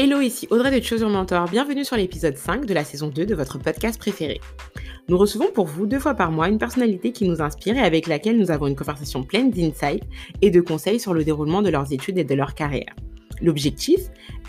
Hello, ici Audrey de Choose Your Mentor. Bienvenue sur l'épisode 5 de la saison 2 de votre podcast préféré. Nous recevons pour vous deux fois par mois une personnalité qui nous inspire et avec laquelle nous avons une conversation pleine d'insights et de conseils sur le déroulement de leurs études et de leur carrière. L'objectif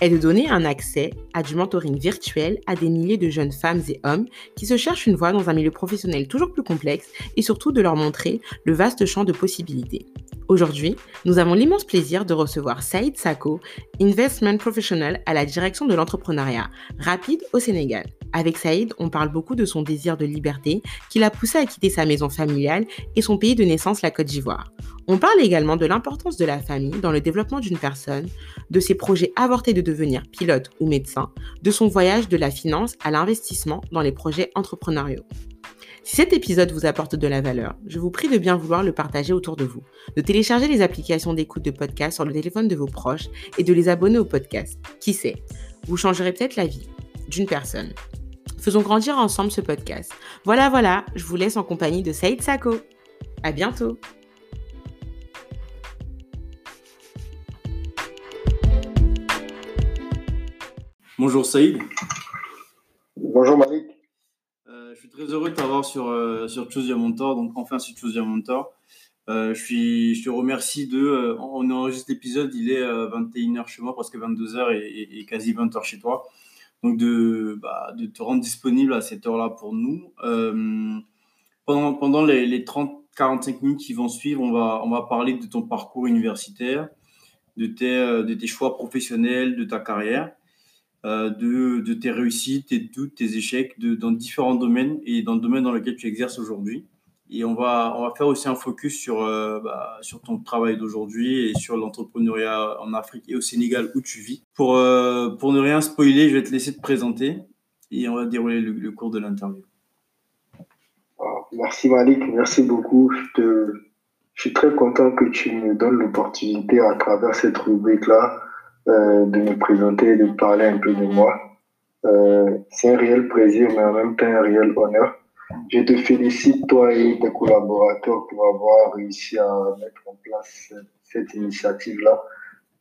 est de donner un accès à du mentoring virtuel à des milliers de jeunes femmes et hommes qui se cherchent une voie dans un milieu professionnel toujours plus complexe et surtout de leur montrer le vaste champ de possibilités. Aujourd'hui, nous avons l'immense plaisir de recevoir Saïd Sako, Investment Professional à la direction de l'entrepreneuriat rapide au Sénégal. Avec Saïd, on parle beaucoup de son désir de liberté qui l'a poussé à quitter sa maison familiale et son pays de naissance, la Côte d'Ivoire. On parle également de l'importance de la famille dans le développement d'une personne, de ses projets avortés de devenir pilote ou médecin, de son voyage de la finance à l'investissement dans les projets entrepreneuriaux. Si cet épisode vous apporte de la valeur, je vous prie de bien vouloir le partager autour de vous, de télécharger les applications d'écoute de podcast sur le téléphone de vos proches et de les abonner au podcast. Qui sait, vous changerez peut-être la vie d'une personne. Faisons grandir ensemble ce podcast. Voilà, voilà, je vous laisse en compagnie de Saïd Sako. À bientôt! Bonjour Saïd. Bonjour Malik. Euh, très heureux de t'avoir sur, euh, sur Choose Your donc enfin sur Choose Your Mentor. Euh, je, suis, je te remercie de. on enregistre l'épisode, il est 21h chez moi, presque 22h et, quasi 20h chez toi. Donc de, bah, de te rendre disponible à cette heure-là pour nous. pendant pendant les, les 30-45 minutes qui vont suivre, on va, on va parler de ton parcours universitaire, de tes, de tes choix professionnels, de ta carrière. Euh, de, de, tes réussites, tes doutes, tes échecs dans différents domaines et dans le domaine dans lequel tu exerces aujourd'hui. Et on va, on va faire aussi un focus sur, euh, bah, sur ton travail d'aujourd'hui et sur l'entrepreneuriat en Afrique et au Sénégal où tu vis. Pour, euh, pour ne rien spoiler, je vais te laisser te présenter et on va dérouler le, cours de l'interview. Merci Malik, merci beaucoup. Je, te, je suis très content que tu me donnes l'opportunité à travers cette rubrique-là euh, de me présenter, de parler un peu de moi. Euh, c'est un réel plaisir, mais en même temps un réel honneur. Je te félicite, toi et tes collaborateurs, pour avoir réussi à mettre en place cette initiative-là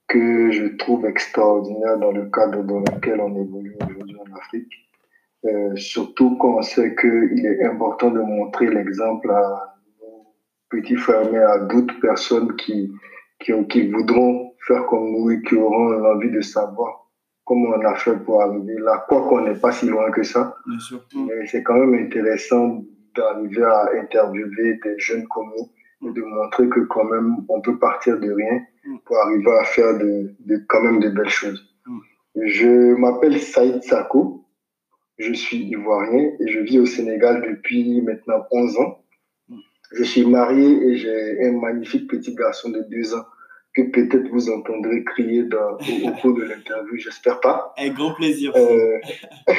que je trouve extraordinaire dans le cadre dans lequel on évolue aujourd'hui en Afrique. Euh, surtout quand on sait qu'il est important de montrer l'exemple à nos petits frères, mais à d'autres personnes qui, qui voudront faire comme nous et qui auront l'envie de savoir comment on a fait pour arriver là, quoi qu'on n'est pas si loin que ça. Mais c'est quand même intéressant d'arriver à interviewer des jeunes comme nous et de montrer que quand même on peut partir de rien mm. pour arriver à faire de, de quand même de belles choses. Mm. Je m'appelle Saïd Sako, je suis ivoirien et je vis au Sénégal depuis maintenant 11 ans. Mm. Je suis marié et j'ai un magnifique petit garçon de 2 ans que peut-être vous entendrez crier dans, au, cours de l'interview, j'espère pas. Un grand plaisir. Euh,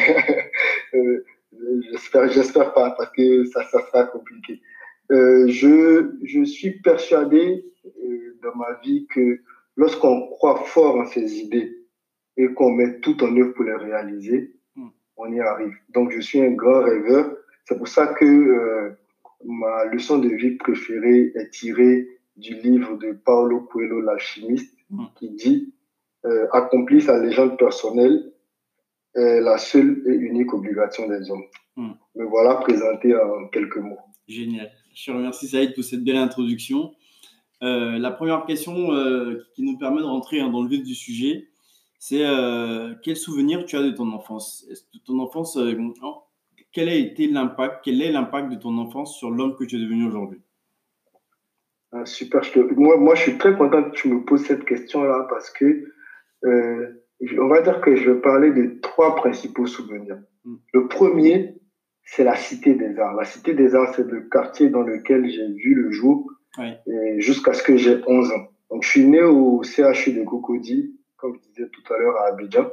euh, j'espère, j'espère pas, parce que ça, ça sera compliqué. Euh, je, je suis persuadé dans ma vie que lorsqu'on croit fort en ses idées et qu'on met tout en œuvre pour les réaliser, hmm. on y arrive. Donc, je suis un grand rêveur. C'est pour ça que ma leçon de vie préférée est tirée du livre de Paolo Coelho, l'alchimiste, mm. qui dit euh, accomplir sa légende personnelle est la seule et unique obligation des hommes. Mm. Me voilà présenté en quelques mots. Génial. Je remercie Saïd pour cette belle introduction. Euh, la première question euh, qui nous permet de rentrer hein, dans le vif du sujet, c'est euh, quel souvenir tu as de ton enfance? De ton enfance, oh, quel a été l'impact, quel est l'impact de ton enfance sur l'homme que tu es devenu aujourd'hui? Ah, super. moi, moi, je suis très content que tu me poses cette question-là parce que euh, on va dire que je vais parler de trois principaux souvenirs. Hmm. Le premier, c'est la Cité des Arts. La Cité des Arts, c'est le quartier dans lequel j'ai vu le jour jusqu'à ce que j'ai 11 ans. Donc, je suis né au CHU de Cocody, comme je disais tout à l'heure, à Abidjan.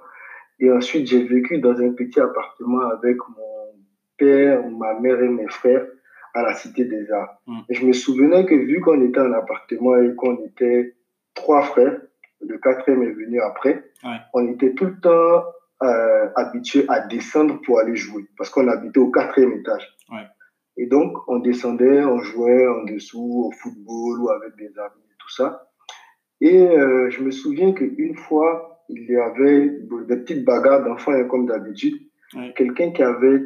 Et ensuite, j'ai vécu dans un petit appartement avec mon père, ma mère et mes frères à la Cité des Arts. Mm. Et je me souvenais que vu qu'on était en appartement et qu'on était trois frères, le quatrième est venu après, on était tout le temps euh, habitués à descendre pour aller jouer parce qu'on habitait au quatrième étage. Et donc, on descendait, on jouait en dessous au football ou avec des amis et tout ça. Et euh, je me souviens qu'une fois, il y avait des petites bagarres d'enfants, hein, comme d'habitude. Quelqu'un qui avait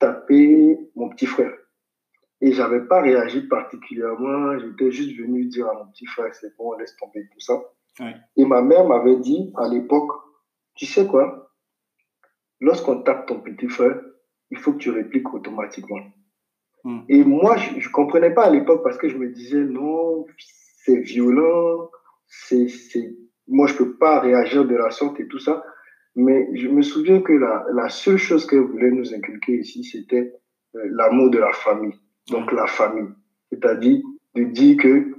tapé mon petit frère. Et j'avais pas réagi particulièrement. J'étais juste venu dire à mon petit frère, c'est bon, laisse tomber tout ça. Et ma mère m'avait dit à l'époque, tu sais quoi, lorsqu'on tape ton petit frère, il faut que tu répliques automatiquement. Hmm. Et moi, je ne comprenais pas à l'époque parce que je me disais, non, c'est violent, c'est, moi, je peux pas réagir de la sorte et tout ça. Mais je me souviens que la, la seule chose qu'elle voulait nous inculquer ici, c'était euh, l'amour de la famille. Donc, la famille. C'est-à-dire de dire que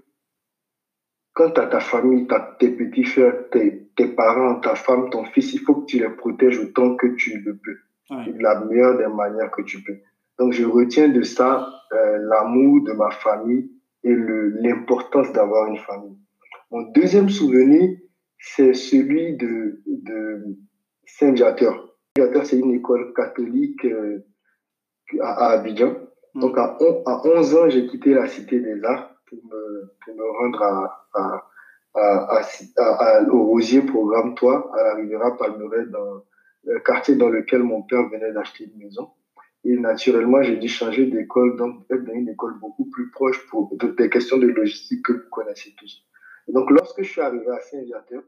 quand tu as ta famille, as tes petits frères, tes, tes, parents, ta femme, ton fils, il faut que tu les protèges autant que tu le peux. De la meilleure des manières que tu peux. Donc, je retiens de ça euh, l'amour de ma famille et l'importance d'avoir une famille. Mon deuxième souvenir, c'est celui de, de Saint-Viateur. Saint-Viateur, c'est une école catholique euh, à, Abidjan. Hmm. Donc, à, à 11 ans, j'ai quitté la Cité des Arts pour me, pour me rendre à, au Rosier Programme Toi, à la Riviera Palmeret, dans le quartier dans lequel mon père venait d'acheter une maison. Et naturellement, j'ai dû changer d'école, donc être dans une école beaucoup plus proche pour des questions de logistique que vous connaissez tous. donc, lorsque je suis arrivé à Saint-Viateur,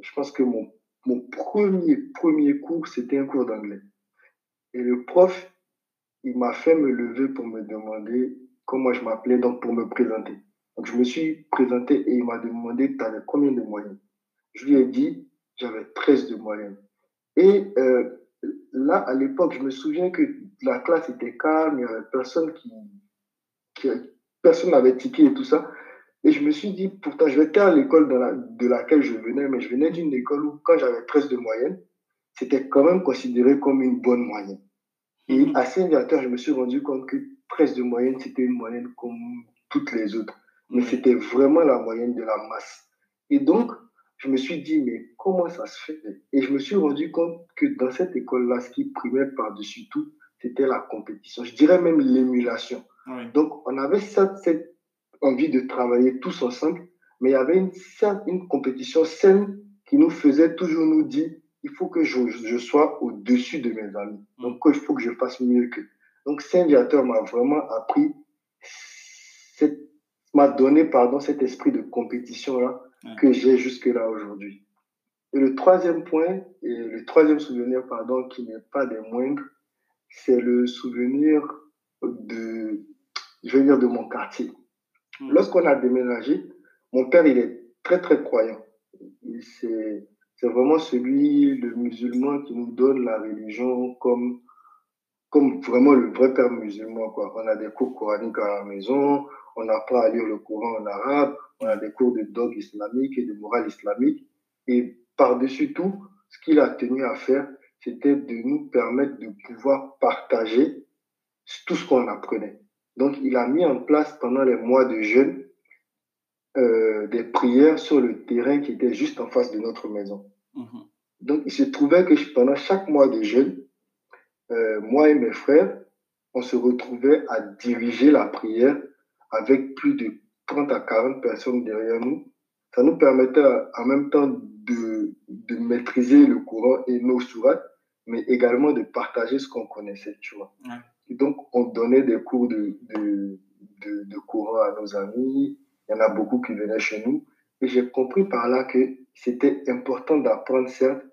je pense que mon, mon premier, premier cours, c'était un cours d'anglais. Et le prof, il m'a fait me lever pour me demander comment je m'appelais, donc pour me présenter. Donc, je me suis présenté et il m'a demandé, tu avais combien de moyens? Je lui ai dit, j'avais 13 de moyenne. Et euh, là, à l'époque, je me souviens que la classe était calme, il n'y avait personne qui, personne n'avait tiqué et tout ça. Et je me suis dit, pourtant, je vais à l'école de laquelle je venais, mais je venais d'une école où, quand j'avais 13 de moyenne, c'était quand même considéré comme une bonne moyenne. Et à Saint-Viateur, je me suis rendu compte que 13 de moyenne, c'était une moyenne comme toutes les autres. Mais c'était vraiment la moyenne de la masse. Et donc, je me suis dit, mais comment ça se fait? Et je me suis rendu compte que dans cette école-là, ce qui primait par-dessus tout, c'était la compétition. Je dirais même l'émulation. Donc, on avait cette, cette, envie de travailler tous ensemble, mais il y avait une, une compétition saine qui nous faisait toujours nous dire, il faut que je, je sois au-dessus de mes amis. Mm. Donc, il faut que je fasse mieux que. Donc, Saint-Viateur m'a vraiment appris, m'a donné, pardon, cet esprit de compétition-là que j'ai jusque-là aujourd'hui. Et le troisième point, et le troisième souvenir, pardon, qui n'est pas des moindres, c'est le souvenir de, je veux dire, de mon quartier. Hmm. Lorsqu'on a déménagé, mon père, il est très, très croyant. C'est, c'est vraiment celui, le musulman, qui nous donne la religion comme, comme vraiment le vrai père musulman, quoi. On a des cours coraniques à la maison, on apprend à lire le Coran en arabe, on a des cours de dog islamique et de morale islamique. Et par-dessus tout, ce qu'il a tenu à faire, c'était de nous permettre de pouvoir partager tout ce qu'on apprenait. Donc, il a mis en place pendant les mois de jeûne euh, des prières sur le terrain qui était juste en face de notre maison. Mhm. Donc, il se trouvait que pendant chaque mois de jeûne, euh, moi et mes frères, on se retrouvait à diriger la prière avec plus de 30 à 40 personnes derrière nous. Ça nous permettait en même temps de, de maîtriser le courant et nos sourates, mais également de partager ce qu'on connaissait, tu vois. Et donc, on donnait des cours de, de, de, de courant à nos amis. Il y en a beaucoup qui venaient chez nous. Et j'ai compris par là que c'était important d'apprendre, certes,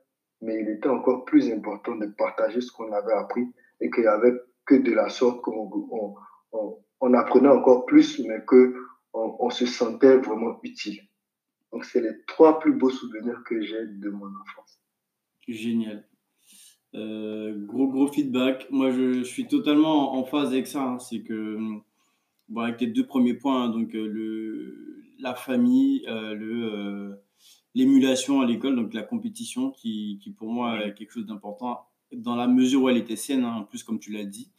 mais il était encore plus important de partager ce qu'on avait appris et qu'il n'y avait que de la sorte qu'on on, on, apprenait encore plus, mais que on, se sentait vraiment utile. Donc, c'est les trois plus beaux souvenirs que j'ai de mon enfance. Génial. Euh, gros, gros feedback. Moi, je, suis totalement en phase avec ça. Hein. C'est que, bon, avec les deux premiers points, hein, donc euh, le, la famille, euh, le, l'émulation à l'école, donc la compétition, qui, qui pour moi est quelque chose d'important dans la mesure où elle était saine, hein, en plus, comme tu l'as dit.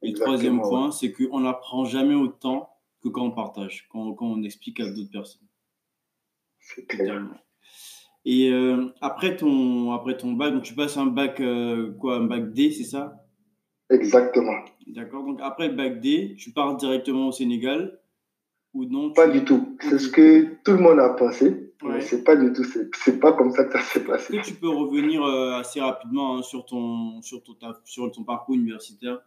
Et le troisième point, c'est qu'on n'apprend jamais autant que quand on partage, quand, quand on explique à d'autres personnes. C'est clair. Et euh, après, ton, après ton bac, donc tu passes un bac, euh, quoi, un bac D, c'est ça? Exactement. D'accord. Donc après le bac D, tu pars directement au Sénégal ou non Pas du tout. C'est ce que tout le monde a pensé. Mais c'est pas du tout. C'est pas comme ça que ça s'est passé. Est-ce que tu peux revenir euh, assez rapidement hein, sur, ton, sur, ton, sur ton parcours universitaire?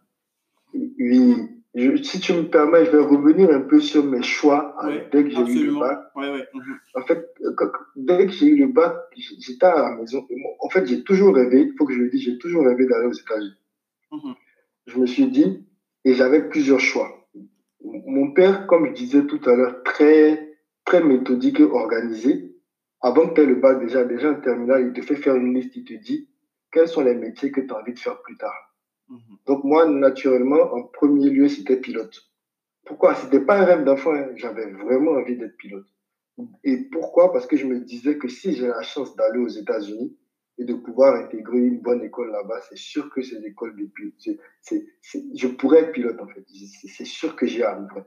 Oui. si tu me permets, je vais revenir un peu sur mes choix euh, dès que j'ai eu le bac. En fait, dès que j'ai eu le bac, j'étais à la maison. En fait, j'ai toujours rêvé, il faut que je le dise, j'ai toujours rêvé d'aller aux États-Unis. Mhm. Je me suis dit, et j'avais plusieurs choix. Mon père, comme je disais tout à l'heure, très, très méthodique et organisé. Avant que tu aies le bac déjà, déjà en terminale, il te fait faire une liste, il te dit quels sont les métiers que tu as envie de faire plus tard. Mhm. Donc moi, naturellement, en premier lieu, c'était pilote. Pourquoi? C'était pas un rêve d'enfant, hein. j'avais vraiment envie d'être pilote. Et pourquoi? Parce que je me disais que si j'ai la chance d'aller aux États-Unis, et de pouvoir intégrer une bonne école là-bas, c'est sûr que ces écoles de pilote, je pourrais être pilote en fait, c'est sûr que j'y arriverai.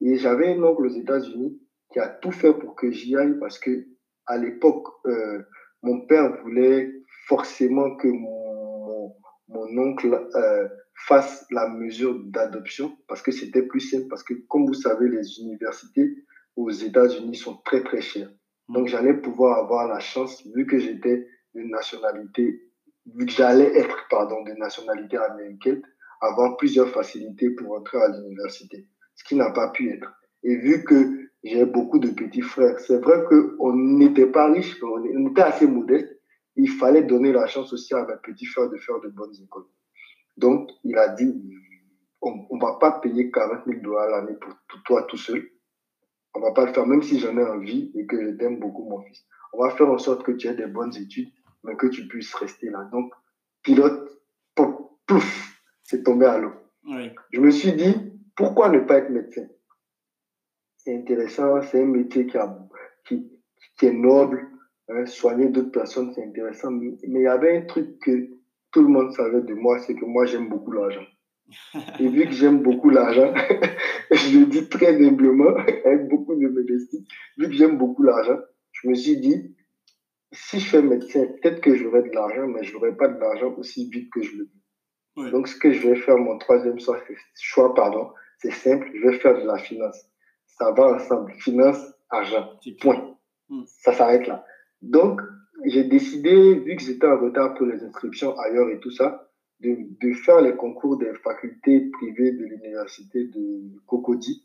Et j'avais un oncle aux États-Unis qui a tout fait pour que j'y aille parce que à l'époque, euh, mon père voulait forcément que mon, mon, oncle euh, fasse la mesure d'adoption parce que c'était plus simple, parce que comme vous savez, les universités aux États-Unis sont très très chères. Donc j'allais pouvoir avoir la chance, vu que j'étais de nationalité, vu que j'allais être, pardon, de nationalité américaine, avoir plusieurs facilités pour entrer à l'université, ce qui n'a pas pu être. Et vu que j'ai beaucoup de petits frères, c'est vrai qu'on n'était pas riche, on était assez modeste, il fallait donner la chance aussi à mes petits frères de faire de bonnes écoles. Donc, il a dit, on ne va pas payer 40 000 dollars l'année pour, pour, toi tout seul. On ne va pas le faire, même si j'en ai envie et que je t'aime beaucoup, mon fils. On va faire en sorte que tu aies des bonnes études mais que tu puisses rester là. Donc, pilote, pouf, c'est tombé à l'eau. Je me suis dit, pourquoi ne pas être médecin? C'est intéressant, c'est un métier qui, a, qui, qui est noble. Hein, soigner d'autres personnes, c'est intéressant. Mais, il y avait un truc que tout le monde savait de moi, c'est que moi, j'aime beaucoup l'argent. Et vu que j'aime beaucoup l'argent, je le dis très humblement, avec beaucoup de modestie, vu que j'aime beaucoup l'argent, je me suis dit, si je fais médecin, peut-être que j'aurai de l'argent, mais je n'aurai pas de l'argent aussi vite que je le veux. Donc, ce que je vais faire, mon troisième choix, pardon, c'est simple, je vais faire de la finance. Ça va ensemble. Finance, argent. Point. Hmm. Ça s'arrête là. Donc, j'ai décidé, vu que j'étais en retard pour les inscriptions ailleurs et tout ça, de, de faire les concours des facultés privées de l'université de Cocody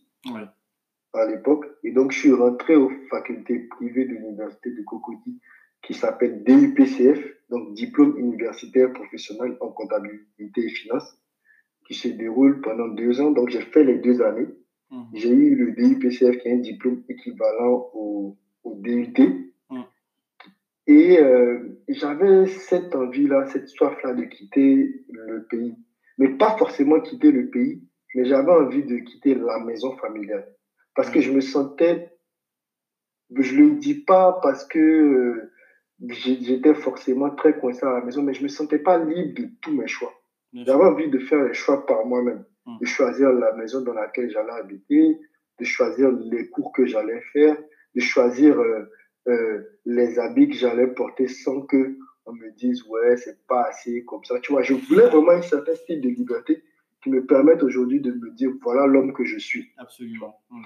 à l'époque. Et donc, je suis rentré aux facultés privées de l'université de Cocody qui s'appelle DUPCF, donc Diplôme universitaire professionnel en comptabilité et finance, qui se déroule pendant deux ans. Donc, j'ai fait les deux années. Mhm. J'ai eu le DUPCF qui est un diplôme équivalent au, DUT. Mhm. Et euh, j'avais cette envie-là, cette soif-là de quitter le pays. Mais pas forcément quitter le pays, mais j'avais envie de quitter la maison familiale. Parce que mhm. je me sentais, je ne le dis pas parce que euh, j'étais forcément très coincé à la maison, mais je ne me sentais pas libre de tous mes choix. J'avais envie de faire les choix par moi-même. De choisir la maison dans laquelle j'allais habiter, de choisir les cours que j'allais faire, de choisir euh, euh, les habits que j'allais porter sans que on me dise ouais c'est pas assez comme ça. Tu vois, je voulais vraiment un certain style de liberté qui me permette aujourd'hui de me dire voilà l'homme que je suis. Absolument. Hum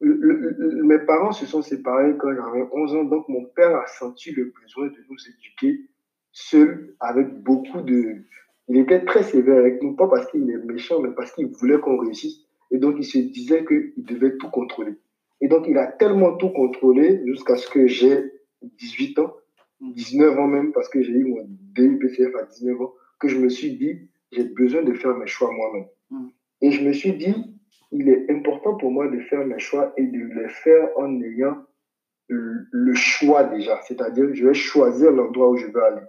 mes parents se sont séparés quand j'avais 11 ans, donc mon père a senti le besoin de nous éduquer seul, avec beaucoup de... Il était très sévère avec nous, pas parce qu'il est méchant, mais parce qu'il voulait qu'on réussisse. Et donc, il se disait qu'il devait tout contrôler. Et donc, il a tellement tout contrôlé jusqu'à ce que j'ai 18 ans, 19 ans même, parce que j'ai eu mon DUPCF à 19 ans, que je me suis dit, j'ai besoin de faire mes choix moi-même. Mm. Et je me suis dit, il est important pour moi de faire mes choix et de les faire en ayant le choix déjà. C'est-à-dire, je vais choisir l'endroit où je veux aller.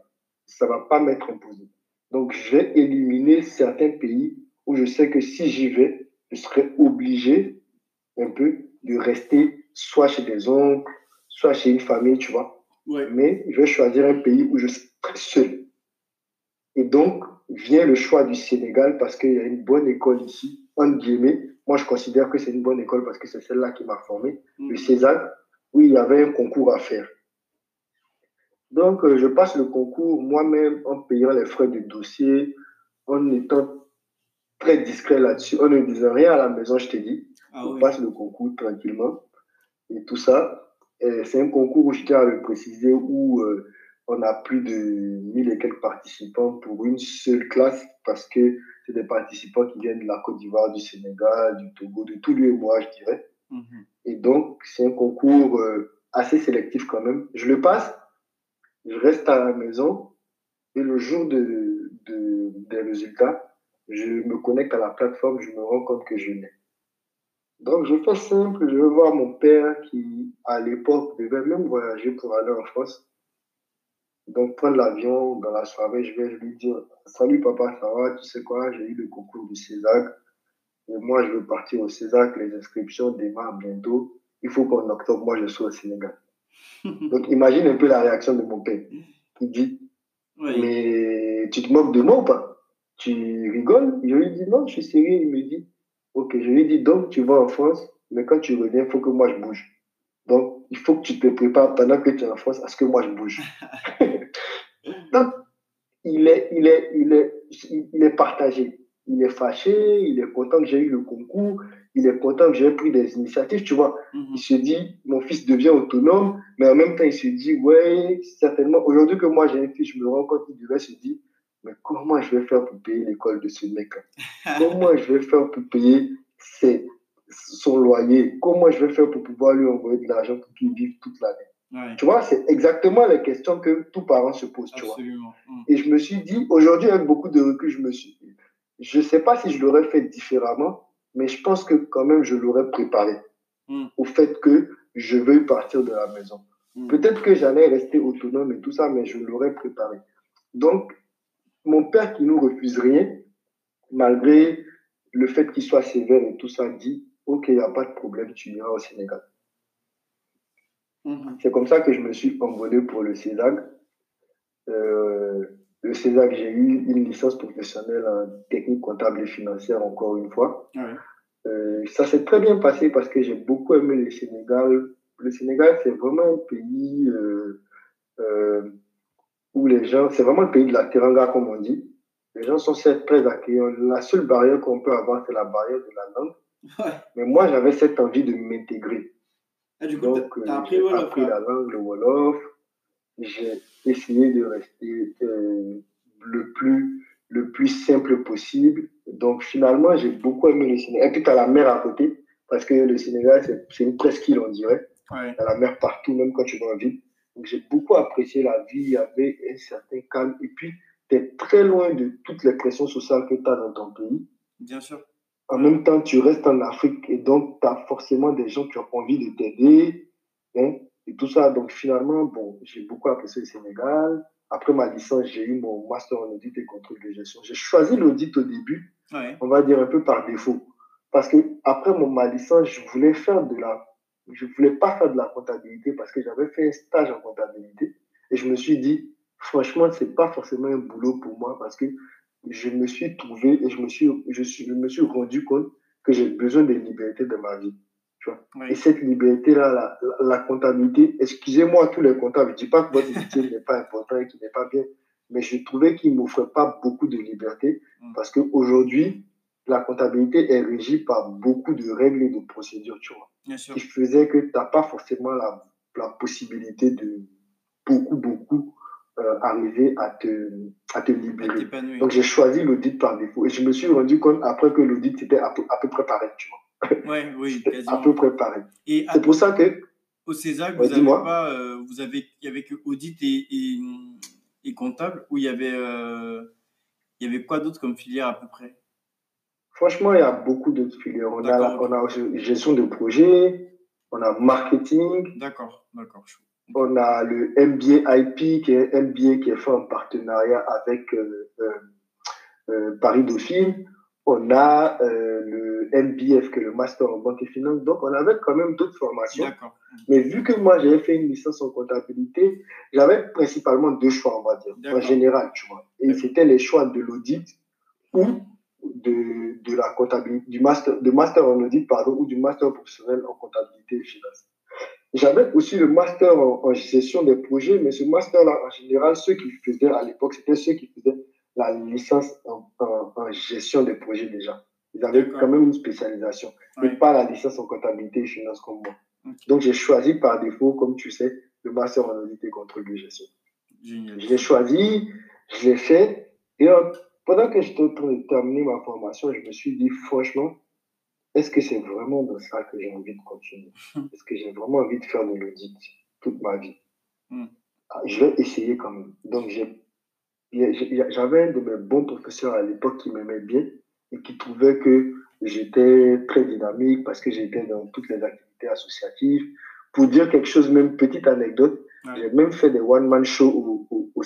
Ça ne va pas m'être imposé. Donc, je vais éliminer certains pays où je sais que si j'y vais, je serai obligé un peu de rester soit chez des oncles, soit chez une famille, tu vois. Mais je vais choisir un pays où je serai seul. Et donc, vient le choix du Sénégal parce qu'il y a une bonne école ici, entre guillemets, moi, je considère que c'est une bonne école parce que c'est celle-là qui m'a formé. Le mm. César, où il y avait un concours à faire. Donc, euh, je passe le concours moi-même en payant les frais de dossier, en étant très discret là-dessus. On ne disait rien à la maison, je t'ai dit. Ah on passe le concours tranquillement et tout ça. C'est un concours où je tiens à le préciser où euh, on a plus de 1000 et quelques participants pour une seule classe parce que c'est des participants qui viennent de la Côte d'Ivoire, du Sénégal, du Togo, de tous les mois, je dirais. Mhm. Et donc, c'est un concours euh, assez sélectif quand même. Je le passe, je reste à la maison et le jour de, de, des résultats, je me connecte à la plateforme, je me rends compte que je l'ai. Donc, je fais simple, je vais voir mon père qui, à l'époque, devait même voyager pour aller en France. Donc, prendre l'avion dans la soirée, je vais lui dire Salut papa, ça va? Tu sais quoi? J'ai eu le concours du Césac. Et moi, je veux partir au Césac. Les inscriptions démarrent bientôt. Il faut qu'en octobre, moi, je sois au Sénégal. Donc, imagine un peu la réaction de mon père. Il dit Mais tu te moques de moi ou pas? Tu rigoles? Je lui dis Non, je suis sérieux. Il me dit Ok, je lui dis Donc, tu vas en France, mais quand tu reviens, il faut que moi, je bouge. Donc, il faut que tu te prépares pendant que tu es en France à ce que moi, je bouge. Donc, il est, il, est, il, est, il est partagé. Il est fâché, il est content que j'ai eu le concours, il est content que j'ai pris des initiatives, tu vois. Mhm. Il se dit, mon fils devient autonome, mais en même temps, il se dit, ouais, certainement, aujourd'hui que moi j'ai un fils, je me rends compte, il devait se dire, mais comment je vais faire pour payer l'école de ce mec Comment je vais faire pour payer ses, son loyer? Comment je vais faire pour pouvoir lui envoyer de l'argent pour qu'il vive toute l'année tu vois, c'est exactement la question que tous parents se posent, tu vois. Mm. Et je me suis dit, aujourd'hui, avec beaucoup de recul, je me suis dit, je ne sais pas si je l'aurais fait différemment, mais je pense que quand même, je l'aurais préparé mm. au fait que je veuille partir de la maison. Mm. Peut-être que j'allais rester autonome et tout ça, mais je l'aurais préparé. Donc, mon père qui nous refuse rien, malgré le fait qu'il soit sévère et tout ça, dit, OK, il n'y a pas de problème, tu iras au Sénégal. Mhm. C'est comme ça que je me suis envolé pour le CESAG. Euh, le CESAG, j'ai eu une licence professionnelle en technique comptable et financière, encore une fois. Euh, ça s'est très bien passé parce que j'ai beaucoup aimé le Sénégal. Le Sénégal, c'est vraiment un pays euh, où les gens, c'est vraiment le pays de la teranga, comme on dit. Les gens sont très accueillants. La seule barrière qu'on peut avoir, c'est la barrière de la langue. Mais moi, j'avais cette envie de m'intégrer. Ah, du coup, Donc, as appris, appris la langue, le Wolof. J'ai essayé de rester euh, le, plus, le plus simple possible. Donc, finalement, j'ai beaucoup aimé le Sénégal. Et puis, tu as la mer à côté, parce que le Sénégal, c'est une presqu'île, on dirait. Ouais. Tu as la mer partout, même quand tu vas en ville. Donc, j'ai beaucoup apprécié la vie avec un certain calme. Et puis, tu es très loin de toutes les pressions sociales que tu as dans ton pays. Bien sûr en même temps, tu restes en Afrique et donc tu as forcément des gens qui ont envie de t'aider hein, et tout ça. Donc finalement, bon, j'ai beaucoup apprécié le Sénégal. Après ma licence, j'ai eu mon master en audit et contrôle de gestion. J'ai choisi l'audit au début, on va dire un peu par défaut. Parce que après mon, ma licence, je voulais faire de la, je voulais pas faire de la comptabilité parce que j'avais fait un stage en comptabilité et je me suis dit, franchement, c'est pas forcément un boulot pour moi parce que je me suis trouvé et je me suis, je, suis, je me suis rendu compte que j'ai besoin de liberté dans ma vie. Tu vois? Et cette liberté-là, la, la, comptabilité, excusez-moi tous les comptables, je ne dis pas que votre métier n'est pas important et qu'il n'est pas bien, mais je trouvais qu'il ne m'offrait pas beaucoup de liberté mm. parce qu'aujourd'hui, la comptabilité est régie par beaucoup de règles et de procédures, tu vois. Bien sûr. Qui faisait que tu n'as pas forcément la, la possibilité de beaucoup, beaucoup euh, arriver à te, à te libérer. Donc j'ai choisi l'audit par défaut et je me suis rendu compte après que l'audit était à peu, à peu près pareil, tu vois. Ouais, oui, à peu près pareil. C'est pour ça que. Au César, vous avez pas, euh, vous avez, il y avait que audit et, et, et comptable ou il y avait, euh, il y avait quoi d'autre comme filière à peu près? Franchement, il y a beaucoup d'autres filières. On a, on a gestion de projet, on a marketing. D'accord, d'accord. On a le MBA IP, qui est un MBA qui est fait en partenariat avec euh, Paris Dauphine. On a le MBF, qui est le Master en banque et finance. Donc, on avait quand même d'autres formations. Mais vu que moi, j'avais fait une licence en comptabilité, j'avais principalement deux choix, on va dire, en général, tu vois. Et c'était les choix de l'audit ou de, de la comptabilité, du master, de master en audit, pardon, ou du master professionnel en comptabilité et finance. J'avais aussi le master en, gestion des projets, mais ce master-là, en général, ceux qui faisaient à l'époque, c'était ceux qui faisaient la licence en, en, gestion des projets déjà. Ils avaient quand même une spécialisation, mais pas la licence en comptabilité et finance comme moi. Donc, j'ai choisi par défaut, comme tu sais, le master en audit et contrôle de gestion. Je l'ai choisi, je l'ai fait, et pendant que j'étais en train de terminer ma formation, je me suis dit, franchement, est-ce que c'est vraiment dans ça que j'ai envie de continuer? Est-ce que j'ai vraiment envie de faire de l'audit toute ma vie? Hmm. ah, Je vais essayer quand même. Donc, j'avais un de mes bons professeurs à l'époque qui m'aimait bien et qui trouvait que j'étais très dynamique parce que j'étais dans toutes les activités associatives. Pour dire quelque chose, même petite anecdote, j'ai même fait des one-man shows au, au, au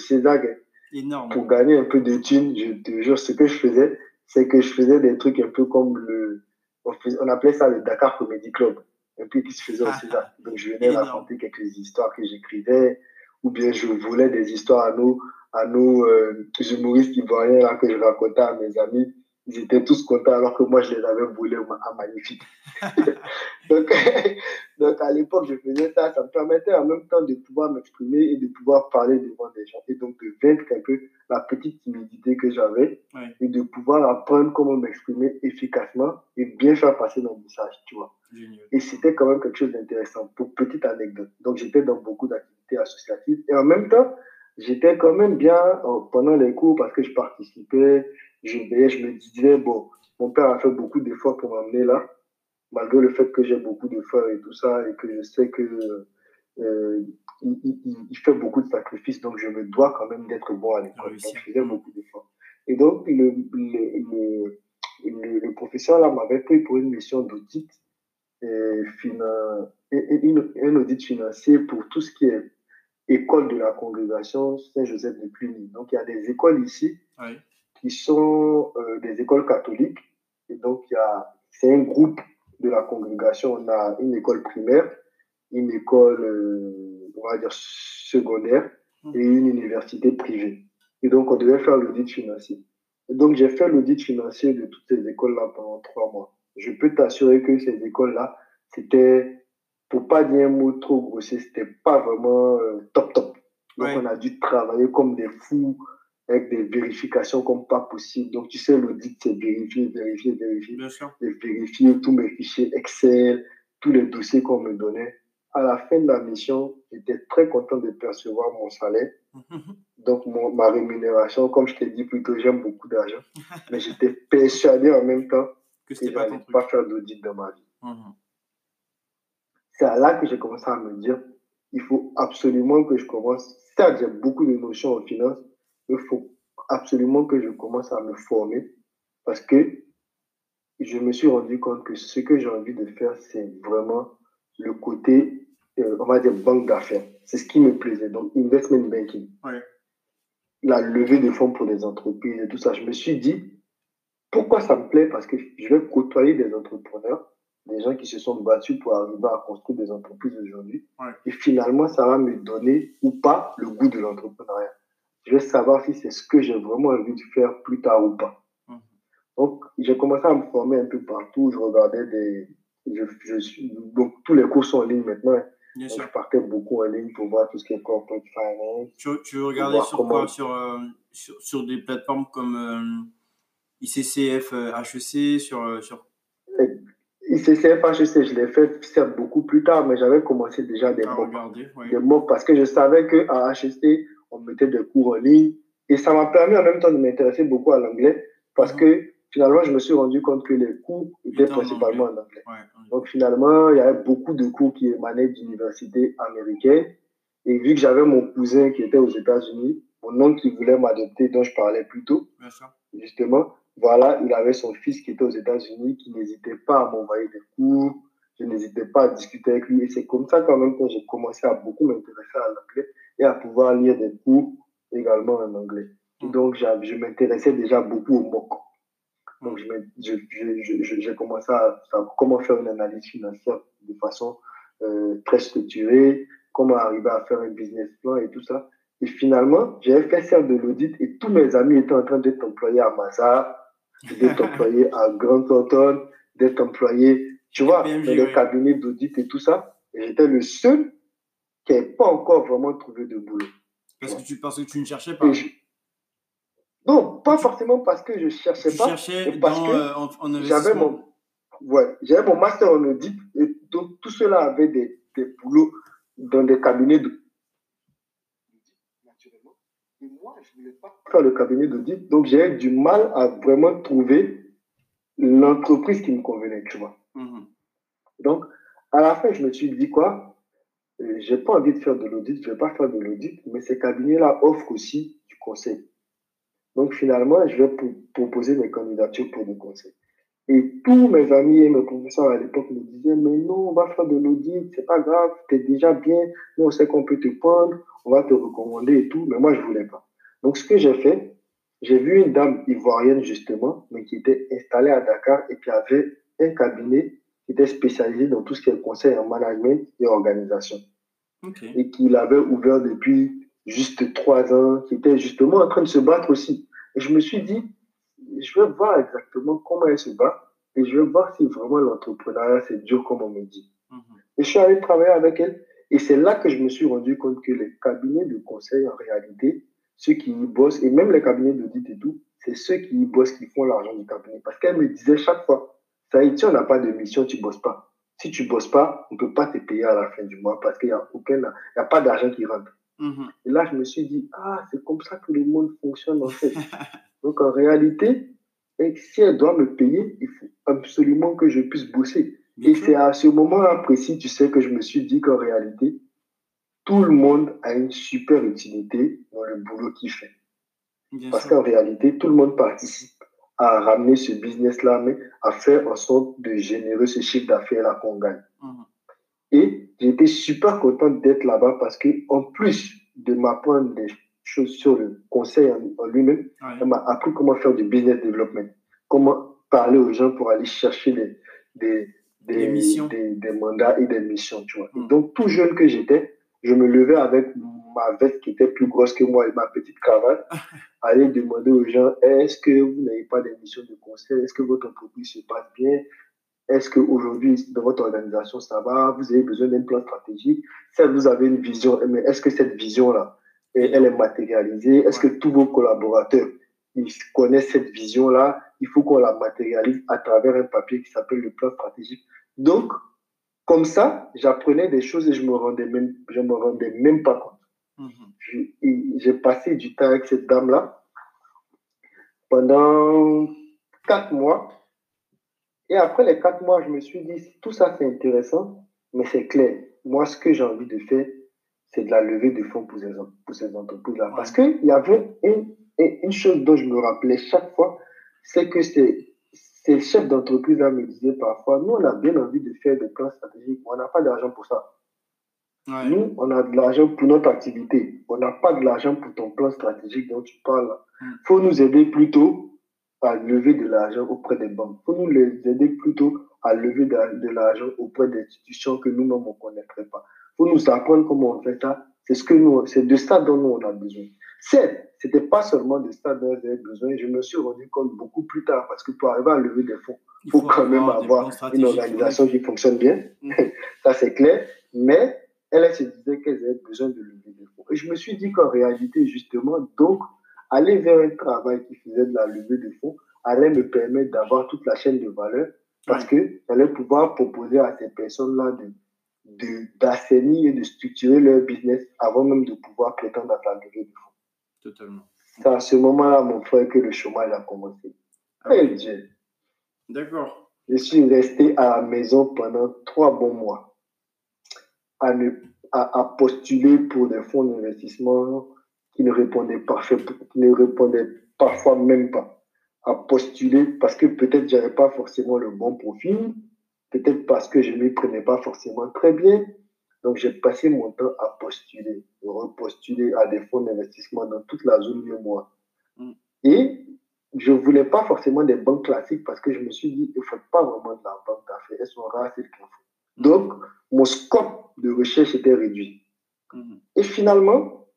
Énorme. Pour gagner un peu de thunes, je te jure, ce que je faisais, c'est que je faisais des trucs un peu comme le, on, appelait ça le Dakar Comedy Club, un peu qui se faisait au ah, César. Donc je venais raconter quelques histoires que j'écrivais, ou bien je volais des histoires à nos, à nos euh, humoristes ivoiriens là, que je racontais à mes amis ils étaient tous contents alors que moi, je les avais volés à magnifique. donc, donc, à l'époque, je faisais ça. Ça me permettait en même temps de pouvoir m'exprimer et de pouvoir parler devant des gens. Et donc, de vaincre un peu la petite timidité que j'avais et de pouvoir apprendre comment m'exprimer efficacement et bien faire passer mon message, tu vois. Et c'était quand même quelque chose d'intéressant. Pour petite anecdote. Donc, j'étais dans beaucoup d'activités associatives. Et en même temps, j'étais quand même bien euh, pendant les cours parce que je participais je veillais, je me disais, bon, mon père a fait beaucoup d'efforts pour m'amener là, malgré le fait que j'ai beaucoup d'efforts et tout ça, et que je sais que euh, il, fait beaucoup de sacrifices, donc je me dois quand même d'être bon à l'école. Je faisais beaucoup d'efforts. Et donc, le, le, le, professeur là m'avait pris pour une mission d'audit et, et, un audit financier pour tout ce qui est école de la congrégation Saint-Joseph de Cluny. Donc, il y a des écoles ici oui qui sont euh, des écoles catholiques. Et donc, c'est un groupe de la congrégation. On a une école primaire, une école, euh, on va dire, secondaire et une université privée. Et donc, on devait faire l'audit financier. Et donc, j'ai fait l'audit financier de toutes ces écoles-là pendant trois mois. Je peux t'assurer que ces écoles-là, c'était, pour pas dire un mot trop grossier, c'était pas vraiment euh, top top. Donc, on a dû travailler comme des fous avec des vérifications comme pas possible. Donc, tu sais, l'audit, c'est vérifier, vérifier, vérifier. Bien sûr. Et vérifier tous mes fichiers Excel, tous les dossiers qu'on me donnait. À la fin de la mission, j'étais très content de percevoir mon salaire. Donc, ma rémunération, comme je t'ai dit plutôt, j'aime beaucoup d'argent. mais j'étais persuadé en même temps que, je n'allais pas, faire d'audit dans ma vie. Mhm. C'est là que j'ai commencé à me dire, il faut absolument que je commence. Certes, j'ai beaucoup de notions en finance, il faut absolument que je commence à me former parce que je me suis rendu compte que ce que j'ai envie de faire, c'est vraiment le côté, euh, on va dire, banque d'affaires. C'est ce qui me plaisait. Donc, investment banking. La levée de fonds pour des entreprises et tout ça. Je me suis dit, pourquoi ça me plaît? Parce que je vais côtoyer des entrepreneurs, des gens qui se sont battus pour arriver à construire des entreprises aujourd'hui. Et finalement, ça va me donner ou pas le goût de l'entrepreneuriat je vais savoir si c'est ce que j'ai vraiment envie de faire plus tard ou pas. Donc, j'ai commencé à me former un peu partout. Je regardais des. Je, je, donc, tous les cours sont en ligne maintenant. Bien sûr. Je partais beaucoup en ligne pour voir tout ce qui est corporate finance. Tu, tu regardais sur quoi? Sur, euh, sur, sur, des plateformes comme euh, ICCF HEC euh, sur, sur... ICCF HEC, je l'ai fait certes beaucoup plus tard, mais j'avais commencé déjà des mots. Des mots parce que je savais qu'à HEC, on mettait des cours en ligne. Et ça m'a permis en même temps de m'intéresser beaucoup à l'anglais parce que finalement, je me suis rendu compte que les cours étaient principalement en anglais. Donc finalement, il y avait beaucoup de cours qui émanaient d'universités américaines. Et vu que j'avais mon cousin qui était aux États-Unis, mon oncle qui voulait m'adopter, dont je parlais plus tôt, justement, voilà, il avait son fils qui était aux États-Unis, qui n'hésitait pas à m'envoyer des cours, je n'hésitais pas à discuter avec lui. Et c'est comme ça quand même que j'ai commencé à beaucoup m'intéresser à l'anglais et à pouvoir lire des cours également en anglais. Mm. Donc, je m'intéressais déjà beaucoup au MOOC. Donc, j'ai commencé à savoir comment faire une analyse financière de façon euh, très structurée, comment arriver à faire un business plan et tout ça. Et finalement, j'avais fait ça de l'audit et tous mes amis étaient en train d'être employés à Mazar, d'être employés à Grand Thornton, d'être employés, tu vois, dans les cabinets d'audit et tout ça. J'étais le seul qui n'avait pas encore vraiment trouvé de boulot. Parce que, tu, parce que tu ne cherchais pas Non, pas forcément parce que je cherchais Tu pas. cherchais parce dans, que euh, en, en J'avais mon, ouais, j'avais mon master en audit et donc tout cela avait des, des boulots dans des cabinets de. Et moi, je voulais pas faire le cabinet d'audit, donc j'ai du mal à vraiment trouver l'entreprise qui me convenait, tu vois. Mhm. Donc, à la fin, je me suis dit quoi? Euh, J'ai pas envie de faire de l'audit, je vais pas faire de l'audit, mais ces cabinets-là offrent aussi du conseil. Donc, finalement, je vais pro- proposer mes candidatures pour du conseil. Et tous mes amis et mes professeurs à l'époque me disaient, mais non, on va faire de l'audit, c'est pas grave, t'es déjà bien, nous on sait qu'on peut te prendre, on va te recommander et tout, mais moi je voulais pas. Donc ce que j'ai fait, j'ai vu une dame ivoirienne justement, mais qui était installée à Dakar et qui avait un cabinet qui était spécialisé dans tout ce qui est conseil en management et organisation et qu'il avait ouvert depuis juste trois ans, qui était justement en train de se battre aussi. Et je me suis dit, je vais voir exactement comment elle se bat et je vais voir si vraiment l'entrepreneuriat c'est dur comme on me dit. Mhm. Et je suis allé travailler avec elle et c'est là que je me suis rendu compte que les cabinets de conseil en réalité, ceux qui y bossent et même les cabinets d'audit et tout, c'est ceux qui y bossent qui font l'argent du cabinet. Parce qu'elle me disait chaque fois, ça y est, si on n'a pas de mission, tu bosses pas. Si tu bosses pas, on peut pas te payer à la fin du mois parce qu'il y a aucun, il y a pas d'argent qui rentre. Mhm. Et là, je me suis dit, ah, c'est comme ça que le monde fonctionne en fait. Donc en réalité, et si elle doit me payer, il faut absolument que je puisse bosser. Et c'est à ce moment-là précis, tu sais, que je me suis dit qu'en réalité, tout le monde a une super utilité dans le boulot qu'il fait. Bien Parce qu'en réalité, tout le monde participe à ramener ce business-là, mais à faire en sorte de générer ce chiffre d'affaires-là qu'on gagne. Mhm. Et j'étais super content d'être là-bas parce que, en plus de m'apprendre des choses sur le conseil en, en lui-même, Ouais. elle m'a appris comment faire du business development, comment parler aux gens pour aller chercher des, des, des, Des missions. des, des mandats et des missions, tu vois. Et Mm. donc, tout jeune que j'étais, je me levais avec ma veste qui était plus grosse que moi et ma petite cravate, aller demander aux gens, est-ce que vous n'avez pas des missions de conseil? Est-ce que votre entreprise se passe bien? Est-ce qu'aujourd'hui, dans votre organisation, ça va? Vous avez besoin d'un plan stratégique? Si vous avez une vision, mais est-ce que cette vision-là, elle elle est matérialisée? Est-ce que tous vos collaborateurs, ils connaissent cette vision-là? Il faut qu'on la matérialise à travers un papier qui s'appelle le plan stratégique. Donc, comme ça, j'apprenais des choses et je me rendais même, je me rendais même pas compte. Mhm. Et J'ai passé du temps avec cette dame-là pendant quatre mois. Et après les quatre mois, je me suis dit, tout ça c'est intéressant, mais c'est clair. Moi, ce que j'ai envie de faire, c'est de la levée de fonds pour ces, pour ces entreprises-là. Parce qu'il y avait une, une chose dont je me rappelais chaque fois, c'est que ces, ces chefs d'entreprise-là me disaient parfois, nous, on a bien envie de faire des plans stratégiques, mais on n'a pas d'argent pour ça. Ouais. Nous, on a de l'argent pour notre activité. On n'a pas de l'argent pour ton plan stratégique dont tu parles. Mm. Il faut nous aider plutôt à lever de l'argent auprès des banques. Il faut nous les aider plutôt à lever de, de l'argent auprès d'institutions que nous-mêmes, on ne connaîtrait pas. Faut nous apprendre comment on fait ça. C'est ce que nous, c'est de ça dont nous, on a besoin. Certes, c'était pas seulement de ça dont j'avais besoin. Je me suis rendu compte beaucoup plus tard parce que pour arriver à lever des fonds, Il faut quand même avoir une organisation qui fonctionne bien. Mm. ça, c'est clair. Mais elle, se disait qu'elle avait besoin de lever des fonds. Et je me suis dit qu'en réalité, justement, donc, aller vers un travail qui faisait de la levée de fonds allait me permettre d'avoir toute la chaîne de valeur parce que j'allais pouvoir proposer à ces personnes-là de, d'assainir et de structurer leur business avant même de pouvoir prétendre à la levée de fonds. Totalement. C'est à ce moment-là, mon frère, que le chômage a commencé. Ah, Dieu. D'accord. Je suis resté à la maison pendant trois bons mois à, ne, à, à postuler pour des fonds d'investissement qui ne répondaient parfait, qui ne répondaient parfois même pas à postuler parce que peut-être j'avais pas forcément le bon profil, peut-être parce que je ne m'y prenais pas forcément très bien. Donc j'ai passé mon temps à postuler, repostuler à des fonds d'investissement dans toute la zone de moi. Mm. Et je voulais pas forcément des banques classiques parce que je me suis dit, il ne faut pas vraiment de la banque d'affaires, elles sont rares, c'est ce qu'il faut. Donc, mon scope de recherche était réduit. Mhm. Et finalement,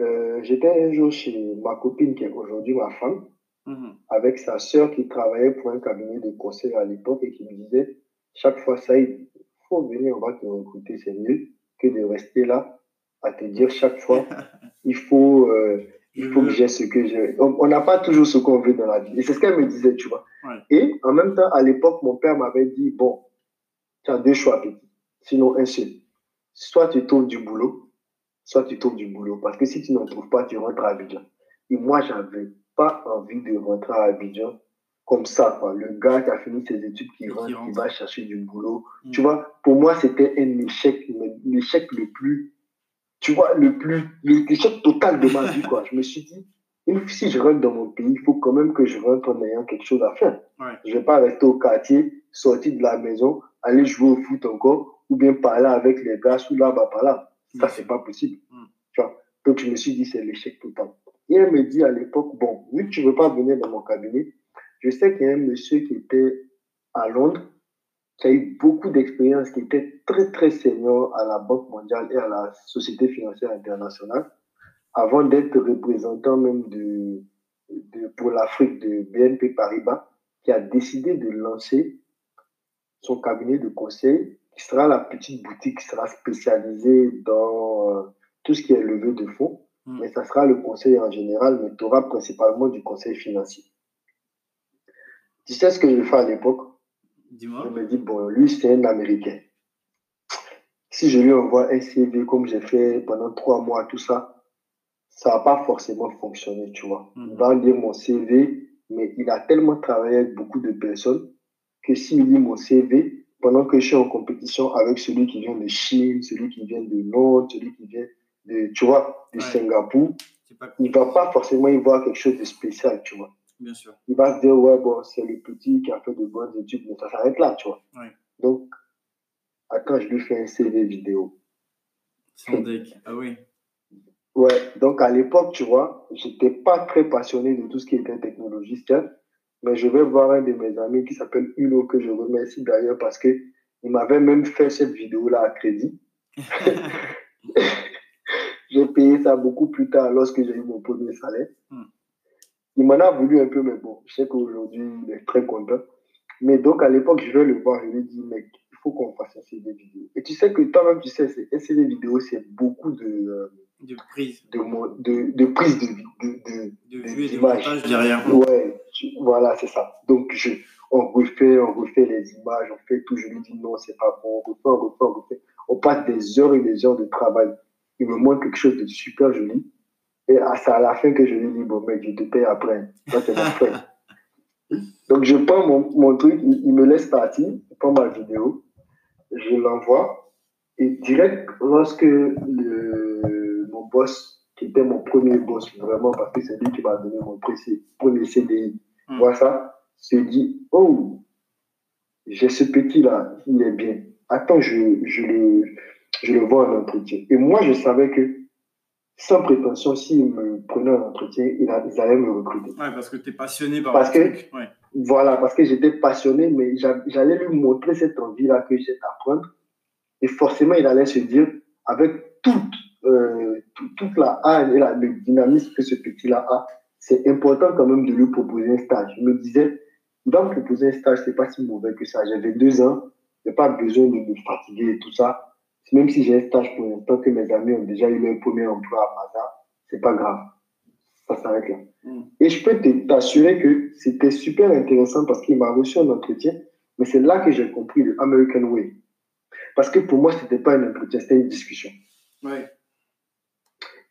euh, j'étais un jour chez ma copine qui est aujourd'hui ma femme, Mhm. avec sa sœur qui travaillait pour un cabinet de conseil à l'époque et qui me disait chaque fois, ça, il faut venir, on va te recruter, c'est mieux que de rester là à te dire chaque fois, il faut, euh, Il faut que j'ai ce que j'ai. On n'a pas toujours ce qu'on veut dans la vie. Et c'est ce qu'elle me disait, tu vois. Et en même temps, à l'époque, mon père m'avait dit, bon, tu as deux choix, petit. Sinon, un seul. Soit tu trouves du boulot, soit tu trouves du boulot. Parce que si tu n'en trouves pas, tu rentres à Abidjan. Et moi, j'avais pas envie de rentrer à Abidjan comme ça, quoi. Le gars qui a fini ses études, qui rentre, qui va chercher du boulot. Mm. Tu vois, pour moi, c'était un échec, l'échec le plus, tu vois, le plus, l'échec total de ma vie, quoi. Je me suis dit, si je rentre dans mon pays, il faut quand même que je rentre en ayant quelque chose à faire. Je vais pas rester au quartier, sortir de la maison, aller jouer au foot encore, ou bien parler avec les gars sous là-bas, par là. Ça, c'est pas possible. Mm. Tu vois. Donc, je me suis dit, c'est l'échec total. Et elle me dit à l'époque, bon, vu que tu veux pas venir dans mon cabinet, je sais qu'il y a un monsieur qui était à Londres, qui a eu beaucoup d'expérience, qui était très, très senior à la Banque mondiale et à la Société financière internationale, avant d'être représentant même de, pour l'Afrique de BNP Paribas, qui a décidé de lancer son cabinet de conseil, qui sera la petite boutique qui sera spécialisée dans euh, tout ce qui est levé de fonds, hmm. mais ça sera le conseil en général, mais tu auras principalement du conseil financier. Tu sais ce que je fais à l'époque? Dis-moi. Je me dis, bon, lui, c'est un Américain. Si je lui envoie un CV comme j'ai fait pendant trois mois, tout ça, ça va pas forcément fonctionner, tu vois. Il mhm. va lire mon CV, mais il a tellement travaillé avec beaucoup de personnes que s'il lit mon CV, pendant que je suis en compétition avec celui qui vient de Chine, celui qui vient de Londres, celui qui vient de, tu vois, de Singapour, il va pas forcément y voir quelque chose de spécial, tu vois. Bien sûr. Il va se dire, ouais, bon, c'est le petit qui a fait de bonnes études, mais ça s'arrête là, tu vois. Donc, attends, je lui fais un CV vidéo? Son deck, ah oui. Ouais, donc à l'époque, tu vois, j'étais pas très passionné de tout ce qui était technologie, mais je vais voir un de mes amis qui s'appelle Hulo, que je remercie d'ailleurs parce que il m'avait même fait cette vidéo-là à crédit. j'ai payé ça beaucoup plus tard lorsque j'ai eu mon premier salaire. Hmm. Il m'en a voulu un peu, mais bon, je sais qu'aujourd'hui, il est très content. Mais donc, à l'époque, je vais le voir, je lui dis, mec, il faut qu'on fasse un CD vidéo. Et tu sais que toi-même, tu sais, un CD vidéo, c'est beaucoup de. Euh, de prise. De, de, de prise de, de, de, de vue et de derrière. Ouais, voilà, c'est ça. Donc, je, on refait, on refait les images, on fait tout. Je lui dis, non, c'est pas bon, on refait, on refait, on refait. On passe des heures et des heures de travail. Il me manque quelque chose de super joli. Et c'est à la fin que je lui dis, bon, mec, je te paye après. Ça, c'est mon frère. Donc, je prends mon, mon truc, il, me laisse partir, je prends ma vidéo, je l'envoie. Et direct, lorsque le, mon boss, qui était mon premier boss, vraiment, parce que c'est lui qui m'a donné mon premier CDI, hmm. voit ça, se dit, oh, j'ai ce petit-là, il est bien. Attends, je, je, le, je le vois en entretien. Et moi, je savais que sans prétention, s'ils me prenaient un entretien, ils, allaient me recruter. Ouais, parce que tu es passionné par parce que, Voilà, parce que j'étais passionné, mais j'allais lui montrer cette envie-là que j'ai d'apprendre. Et forcément, il allait se dire, avec toute, euh, toute, la haine et la, le dynamisme que ce petit-là a, c'est important quand même de lui proposer un stage. Je me disais, il va me proposer un stage, c'est pas si mauvais que ça. J'avais deux ans, j'ai pas besoin de me fatiguer et tout ça même si j'ai un stage pour l'instant, que mes amis ont déjà eu leur premier emploi à Maza, c'est pas grave. Ça s'arrête là. Mm. Et je peux t'assurer que c'était super intéressant parce qu'il m'a reçu un entretien, mais c'est là que j'ai compris le American Way. Parce que pour moi, c'était pas un entretien, c'était une discussion. Ouais.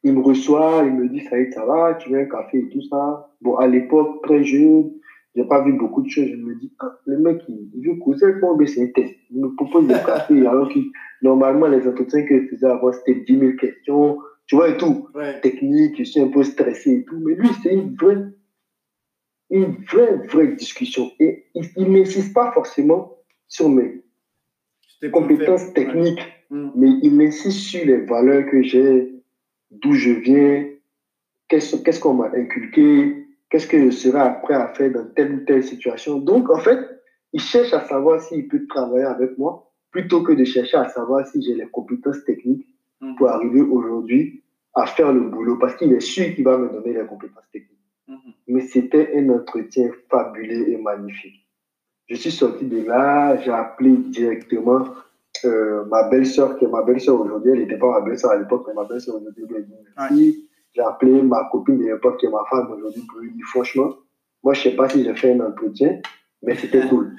Il me reçoit, il me dit, ça y est, ça va, tu veux un café et tout ça. Bon, à l'époque, très jeune, j'ai pas vu beaucoup de choses. Je me dis, ah, le mec, il, veut causer moi, mais c'est un test. Il me propose des cafés, alors que normalement, les entretiens que je faisais avant, c'était 10 000 questions, tu vois, et tout. Technique, je suis un peu stressé et tout. Mais lui, c'est une vraie, une vraie, vraie discussion. Et il, il n'insiste pas forcément sur mes compétences techniques, hmm. mais il insiste sur les valeurs que j'ai, d'où je viens, qu'est-ce qu'on m'a inculqué, Qu'est-ce que je serai prêt à faire dans telle ou telle situation Donc, en fait, il cherche à savoir s'il peut travailler avec moi plutôt que de chercher à savoir si j'ai les compétences techniques mhm. pour arriver aujourd'hui à faire le boulot parce qu'il est sûr qu'il va me donner les compétences techniques. Mhm. Mais c'était un entretien fabuleux et magnifique. Je suis sorti de là, j'ai appelé directement euh, ma belle-sœur, qui est ma belle-sœur aujourd'hui. Elle n'était pas ma belle-sœur à l'époque, mais ma belle-sœur aujourd'hui. J'ai appelé ma copine de l'époque, qui est ma femme aujourd'hui, pour lui dire franchement, moi, je ne sais pas si j'ai fait un entretien, mais c'était cool.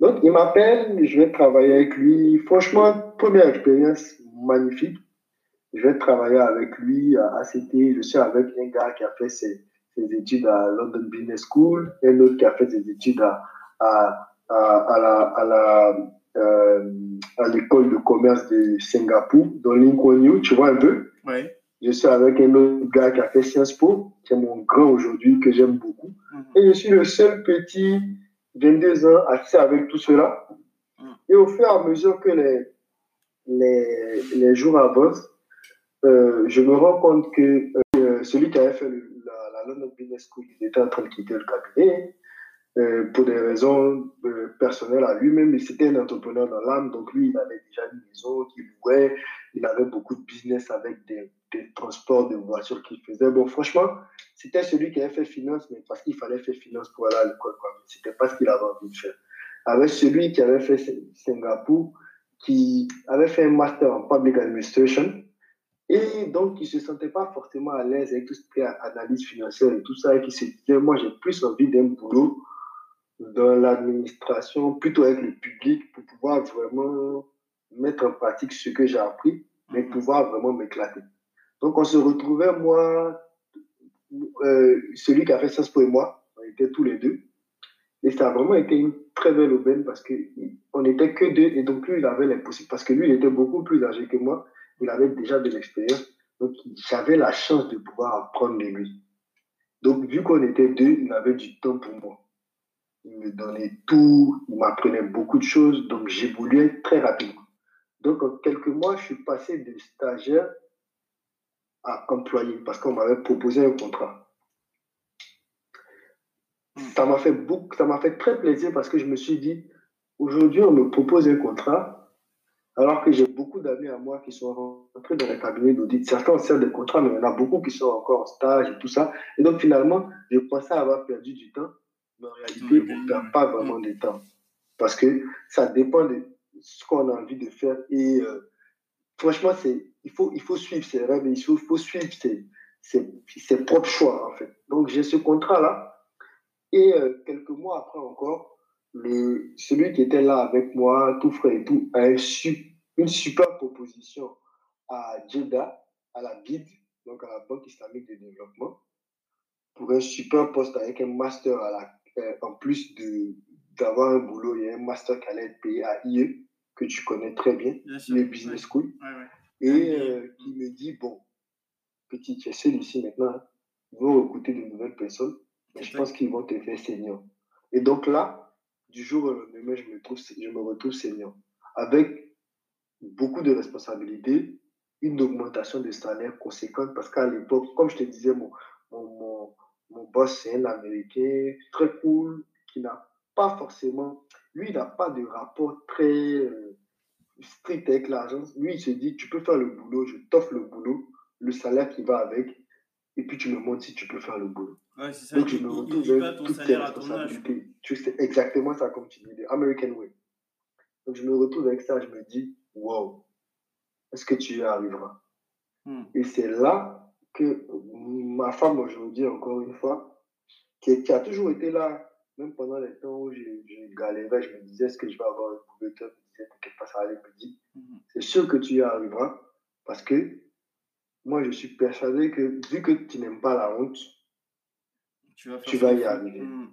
Donc, il m'appelle, je vais travailler avec lui. Franchement, première expérience magnifique. Je vais travailler avec lui à ACT. Je suis avec un gars qui a fait ses, études à London Business School, un autre qui a fait ses études à, à, à, la, à, la, euh, à l'école de commerce de Singapour, dans Lincoln tu vois un peu? Oui. Je suis avec un autre gars qui a fait Sciences Po, qui est mon grand aujourd'hui, que j'aime beaucoup. Mhm. Et je suis le seul petit 22 ans assis avec tout cela. Mhm. Et au fur et à mesure que les, les, les jours avancent, euh, je me rends compte que euh, celui qui avait fait la, la, London Business School, il était en train de quitter le cabinet. Euh, pour des raisons personnelles à lui-même, il c'était un entrepreneur dans l'âme, donc lui, il avait déjà une maison qu'il louait, il avait beaucoup de business avec des, des transports de voitures qu'il faisait. Bon, franchement, c'était celui qui avait fait finance, mais parce qu'il fallait faire finance pour aller à l'école. C'était pas ce qu'il avait envie de faire. Avec celui qui avait fait Singapour, qui avait fait un master en public administration, et donc il se sentait pas forcément à l'aise avec tout ce qui est analyse financière et tout ça, et qui se disait, moi j'ai plus envie d'un boulot dans l'administration, plutôt avec le public, pour pouvoir vraiment mettre en pratique ce que j'ai appris, mais pouvoir vraiment m'éclater. Donc, on se retrouvait, moi, euh, celui qui a fait Sciences Po et moi, on était tous les deux. Et ça a vraiment été une très belle aubaine parce qu'on n'était que deux. Et donc, lui, il avait l'impossible, parce que lui, il était beaucoup plus âgé que moi. Il avait déjà de l'expérience. Donc, j'avais la chance de pouvoir apprendre de lui. Donc, vu qu'on était deux, il avait du temps pour moi. Il me donnait tout, il m'apprenait beaucoup de choses. Donc, j'évoluais très rapidement. Donc, en quelques mois, je suis passé de stagiaire à employé parce qu'on m'avait proposé un contrat. Ça m'a fait beaucoup, ça m'a fait très plaisir parce que je me suis dit, aujourd'hui, on me propose un contrat, alors que j'ai beaucoup d'amis à moi qui sont rentrés dans les cabinets d'audit. Certains ont des contrats, mais il y en a beaucoup qui sont encore en stage et tout ça. Et donc, finalement, je pensais avoir perdu du temps, mais en réalité, on ne perd pas vraiment de temps. Parce que ça dépend de ce qu'on a envie de faire. Et euh, franchement, c'est il faut, il faut suivre ses rêves, il faut, faut suivre ses, ses, ses, propres choix, en fait. Donc, j'ai ce contrat-là. Et euh, quelques mois après encore, le, celui qui était là avec moi, tout frais et tout, a une super proposition à Jeddah, à la BID, donc à la Banque islamique de développement, pour un super poste avec un master euh, en plus de d'avoir un boulot, il y a un master qui allait être payé à IE, que tu connais très bien, le Business School. Ouais, ouais et euh, qui me dit Bon, petit, tu es seul ici maintenant, ils vont recruter de nouvelles personnes, mais je pense qu'ils vont te faire senior. Et donc là, du jour au lendemain, je me, trouve, je me retrouve senior, avec beaucoup de responsabilités, une augmentation de salaire conséquente, parce qu'à l'époque, comme je te disais, mon, mon, mon, boss, c'est un Américain très cool, qui n'a pas forcément, lui, il n'a pas de rapport très. Euh, strict avec l'argent. Lui, il se dit, tu peux faire le boulot, je t'offre le boulot, le salaire qui va avec, et puis tu me montres si tu peux faire le boulot. Ouais, ça. Donc, je me retrouve avec toutes ces responsabilités. Tu sais exactement ça comme tu dis, American Way. Donc, je me retrouve avec ça, je me dis, wow, est-ce que tu y arriveras? Hmm. Et c'est là que ma femme aujourd'hui, encore une fois, qui, qui, a toujours été là, même pendant les temps où je, je galérais, je me disais, est-ce que je vais avoir un boulot t'inquiète pas, ça allait me dire. Mhm. C'est sûr que tu y arriveras parce que moi, je suis persuadé que vu que tu n'aimes pas la honte, tu vas, y arriver. Mhm.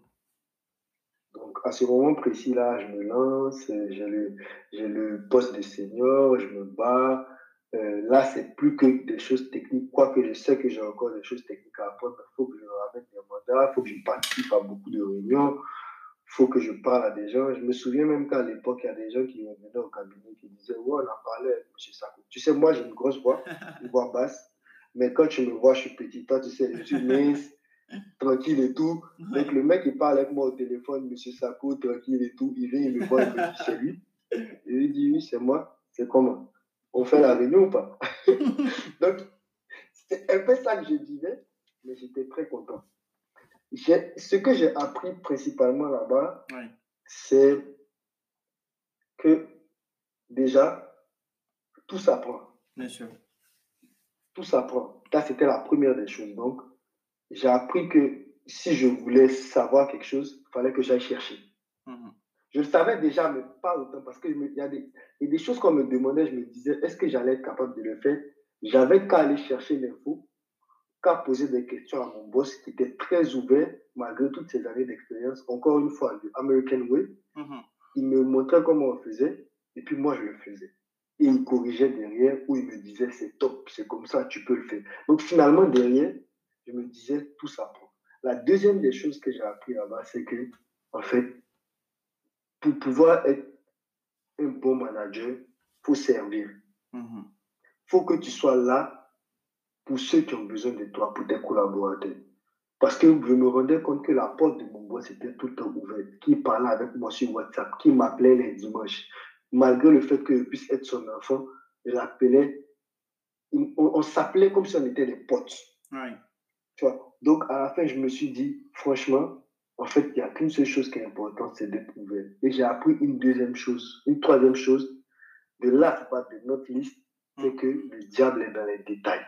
Donc, à ce moment précis-là, je me lance, j'ai le, le poste de senior, je me bats. Euh, là, c'est plus que des choses techniques, quoique je sais que j'ai encore des choses techniques à apprendre. Il faut que je ramène des mandats, il faut que je participe à beaucoup de réunions, faut que je parle à des gens. Je me souviens même qu'à l'époque, il y a des gens qui venaient au cabinet qui disaient Ouais, on a parlé avec M. Sako. Tu sais, moi, j'ai une grosse voix, une voix basse. Mais quand tu me vois, je suis petit. Toi, tu sais, je suis mince, tranquille et tout. Donc, le mec, il parle avec moi au téléphone, M. Sako, tranquille et tout. Il vient, il me voit, il me dit C'est lui. Et il dit Oui, c'est moi. C'est comment? On fait la réunion ou pas Donc, c'est un peu ça que je disais, mais j'étais très content ce que j'ai appris principalement là-bas, c'est que déjà, tout s'apprend. Bien sûr. tout s'apprend. Ça, c'était la première des choses. Donc, j'ai appris que si je voulais savoir quelque chose, il fallait que j'aille chercher. Mhm. Je le savais déjà, mais pas autant, parce qu'il y, a des, y a des choses qu'on me demandait, je me disais, est-ce que j'allais être capable de le faire? J'avais qu'à aller chercher l'info, qu'à poser des questions à mon boss, qui était très ouvert, malgré toutes ces années d'expérience. Encore une fois, du American Way. Mhm. Il me montrait comment on faisait, et puis moi, je le faisais. Et il corrigeait derrière, ou il me disait, c'est top, c'est comme ça, tu peux le faire. Donc finalement, derrière, je me disais, tout ça. La deuxième des choses que j'ai appris là-bas, c'est que, en fait, pour pouvoir être un bon manager, il faut servir. Il mhm. faut que tu sois là pour ceux qui ont besoin de toi, pour tes collaborateurs. Parce que je me rendais compte que la porte de mon boss était tout le temps ouverte. Qui parlait avec moi sur WhatsApp, qui m'appelait les dimanches. Malgré le fait que je puisse être son enfant, je l'appelais. On, s'appelait comme si on était des potes. Tu vois? Donc, à la fin, je me suis dit, franchement, en fait, il n'y a qu'une seule chose qui est importante, c'est d'être ouvert. Et j'ai appris une deuxième chose, une troisième chose. De là, c'est pas de notre liste, c'est que le diable est dans les détails.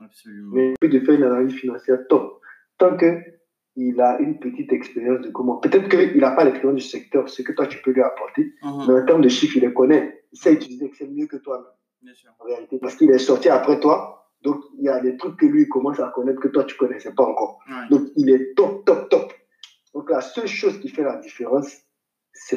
Absolument. Mais de faire une analyse financière top. Tant qu'il a une petite expérience de comment. Peut-être qu'il n'a pas l'expérience du secteur, ce que toi tu peux lui apporter, uh-huh. mais en termes de chiffres, il les connaît. Il sait utiliser Excel mieux que toi. Bien sûr. En réalité, parce qu'il est sorti après toi. Donc, il y a des trucs que lui commence à connaître que toi tu connaissais pas encore. Donc, il est top, top, top. Donc la seule chose qui fait la différence, c'est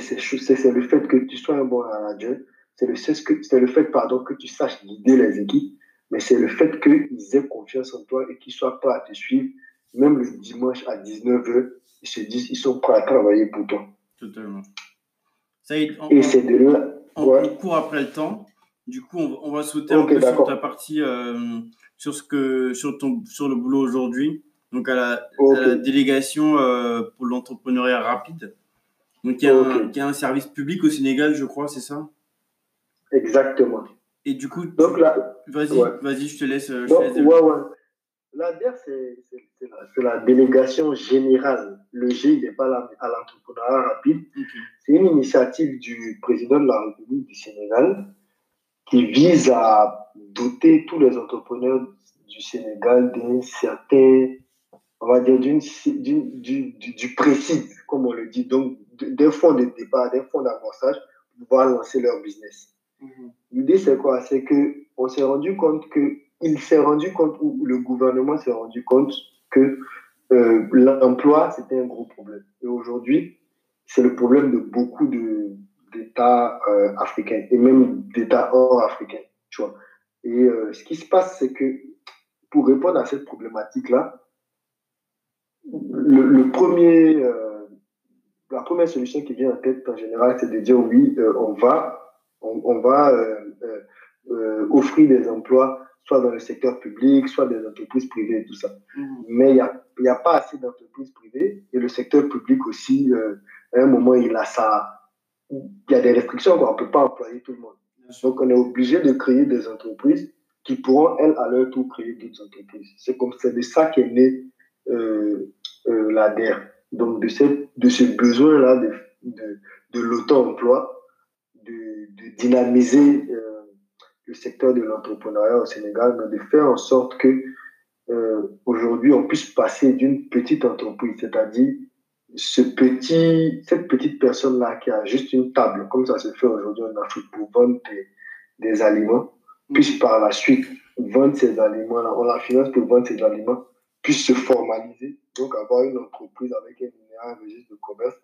le fait que tu sois un bon manager, c'est le, c'est le fait pardon, que tu saches guider les équipes, mais c'est le fait qu'ils aient confiance en toi et qu'ils soient prêts à te suivre, même le dimanche à 19h, ils se disent ils sont prêts à travailler pour toi. Totalement. Ça y est, on, et c'est de là. On, court après le temps. Du coup, on, va sauter un peu sur ta partie, euh, sur, ce que, sur, ton, sur le boulot aujourd'hui donc à la, délégation euh, pour l'entrepreneuriat rapide. Donc il y, a un, service public au Sénégal, je crois, c'est ça? Exactement. Et du coup, donc vas-y, vas-y, je te laisse. Je L'ADER, c'est la, délégation générale. Le G, il n'est pas à l'entrepreneuriat rapide. C'est une initiative du président de la République du Sénégal qui vise à doter tous les entrepreneurs du Sénégal d'un certain on va dire, d'une, du, du, précis, comme on le dit, donc d'un fonds de départ, d'un fonds d'amorçage pour pouvoir lancer leur business. Mhm. L'idée, c'est quoi? C'est qu'on s'est rendu compte que, il s'est rendu compte, ou le gouvernement s'est rendu compte que euh, l'emploi, c'était un gros problème. Et aujourd'hui, c'est le problème de beaucoup de, d'États euh, africains, et même d'États hors africains, tu vois. Et euh, ce qui se passe, c'est que pour répondre à cette problématique-là, le, premier, euh, la première solution qui vient en tête en général, c'est de dire oui, euh, on va, on, va euh, offrir des emplois, soit dans le secteur public, soit des entreprises privées et tout ça. Mm-hmm. Mais il n'y a, y a, pas assez d'entreprises privées et le secteur public aussi, à un moment, il a ça. Il y a des restrictions, quoi. on ne peut pas employer tout le monde. Donc, on est obligé de créer des entreprises qui pourront, elles, à leur tour, créer d'autres entreprises. C'est comme c'est de ça qu'est né euh, euh, l'ADER. Donc, de, cette, de ce besoin-là de, de, de l'auto-emploi, de, de, dynamiser euh, le secteur de l'entrepreneuriat au Sénégal, mais de faire en sorte que aujourd'hui on puisse passer d'une petite entreprise, c'est-à-dire ce petit, cette petite personne-là qui a juste une table, comme ça se fait aujourd'hui en Afrique pour vendre des, des aliments, puisse par la suite vendre ces aliments-là, on la finance pour vendre ces aliments puisse se formaliser, donc avoir une entreprise avec un numéro, registre de commerce,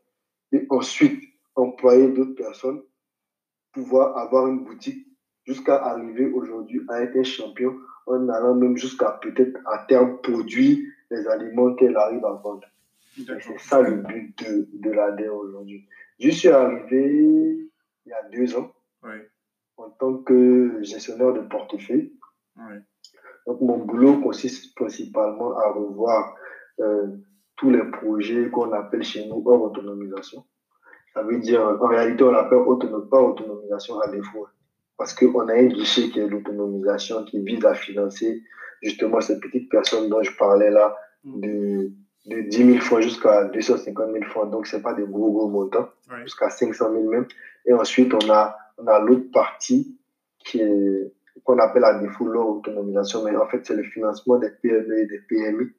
et ensuite employer d'autres personnes, pouvoir avoir une boutique jusqu'à arriver aujourd'hui à être un champion en allant même jusqu'à peut-être à terme produire les aliments qu'elle arrive à vendre. C'est ça le but de, de l'ADER aujourd'hui. Je suis arrivé il y a deux ans en tant que gestionnaire de portefeuille. Donc, mon boulot consiste principalement à revoir euh, tous les projets qu'on appelle chez nous hors autonomisation. Ça veut dire, en réalité, on l'appelle pas autonomisation à défaut. Parce qu'on a un guichet qui est l'autonomisation qui vise à financer justement ces petites personnes dont je parlais là, de, de 10 000 francs jusqu'à 250 000 francs. Donc, c'est pas des gros, gros montants, jusqu'à 500 000 même. Et ensuite, on a, on a l'autre partie qui est qu'on appelle à défaut leur autonomisation, mais en fait, c'est le financement des PME et des PMI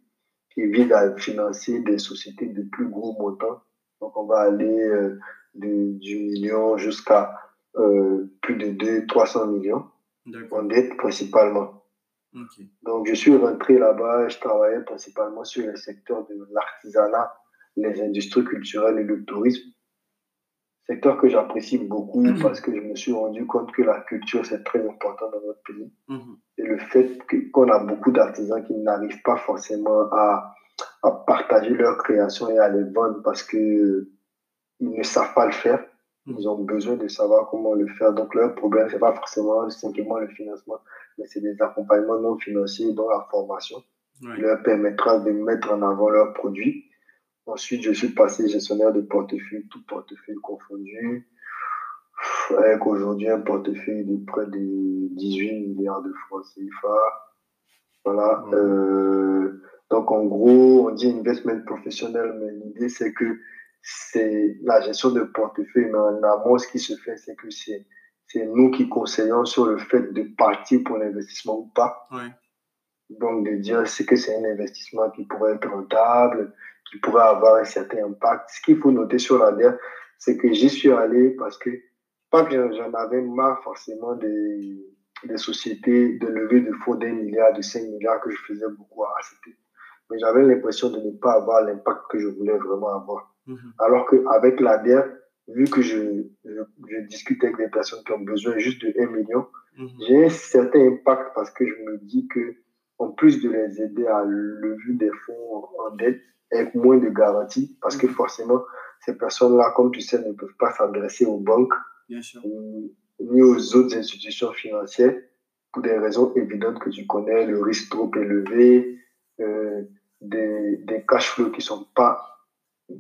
qui vise à financer des sociétés de plus gros montants. Donc, on va aller euh, du million jusqu'à euh, plus de 2 300 millions en dette principalement. Donc, je suis rentré là-bas, je travaillais principalement sur le secteur de l'artisanat, les industries culturelles et le tourisme. Secteur que j'apprécie beaucoup parce que je me suis rendu compte que la culture, c'est très important dans notre pays. Mhm. Et le fait qu'on a beaucoup d'artisans qui n'arrivent pas forcément à, à, partager leur création et à les vendre parce qu'ils ne savent pas le faire. Mhm. Ils ont besoin de savoir comment le faire. Donc, leur problème, c'est pas forcément simplement le financement, mais c'est des accompagnements non financiers dans la formation Ouais. qui leur permettra de mettre en avant leurs produits. Ensuite, je suis passé gestionnaire de portefeuille, tout portefeuille confondu, avec aujourd'hui un portefeuille de près de 18 milliards de francs CFA. Voilà. Euh, donc, en gros, on dit investment professionnel, mais l'idée, c'est que c'est la gestion de portefeuille, mais en amont, ce qui se fait, c'est que c'est c'est nous qui conseillons sur le fait de partir pour l'investissement ou pas. Ouais. Donc, de dire c'est que c'est un investissement qui pourrait être rentable, qui pourrait avoir un certain impact. Ce qu'il faut noter sur la DER, c'est que j'y suis allé parce que, pas que j'en- avais marre forcément des, des sociétés de levée de fonds d'un milliard, de 5 milliards que je faisais beaucoup à ACT. Mais j'avais l'impression de ne pas avoir l'impact que je voulais vraiment avoir. Mhm. Alors qu'avec la DER, vu que je, je, je discute avec des personnes qui ont besoin juste de 1 million, Mhm. j'ai un certain impact parce que je me dis que, en plus de les aider à lever des fonds en dette avec moins de garanties, parce que forcément, ces personnes-là, comme tu sais, ne peuvent pas s'adresser aux banques ni aux autres institutions financières pour des raisons évidentes que tu connais, le risque trop élevé, euh, des, des cash flows qui sont pas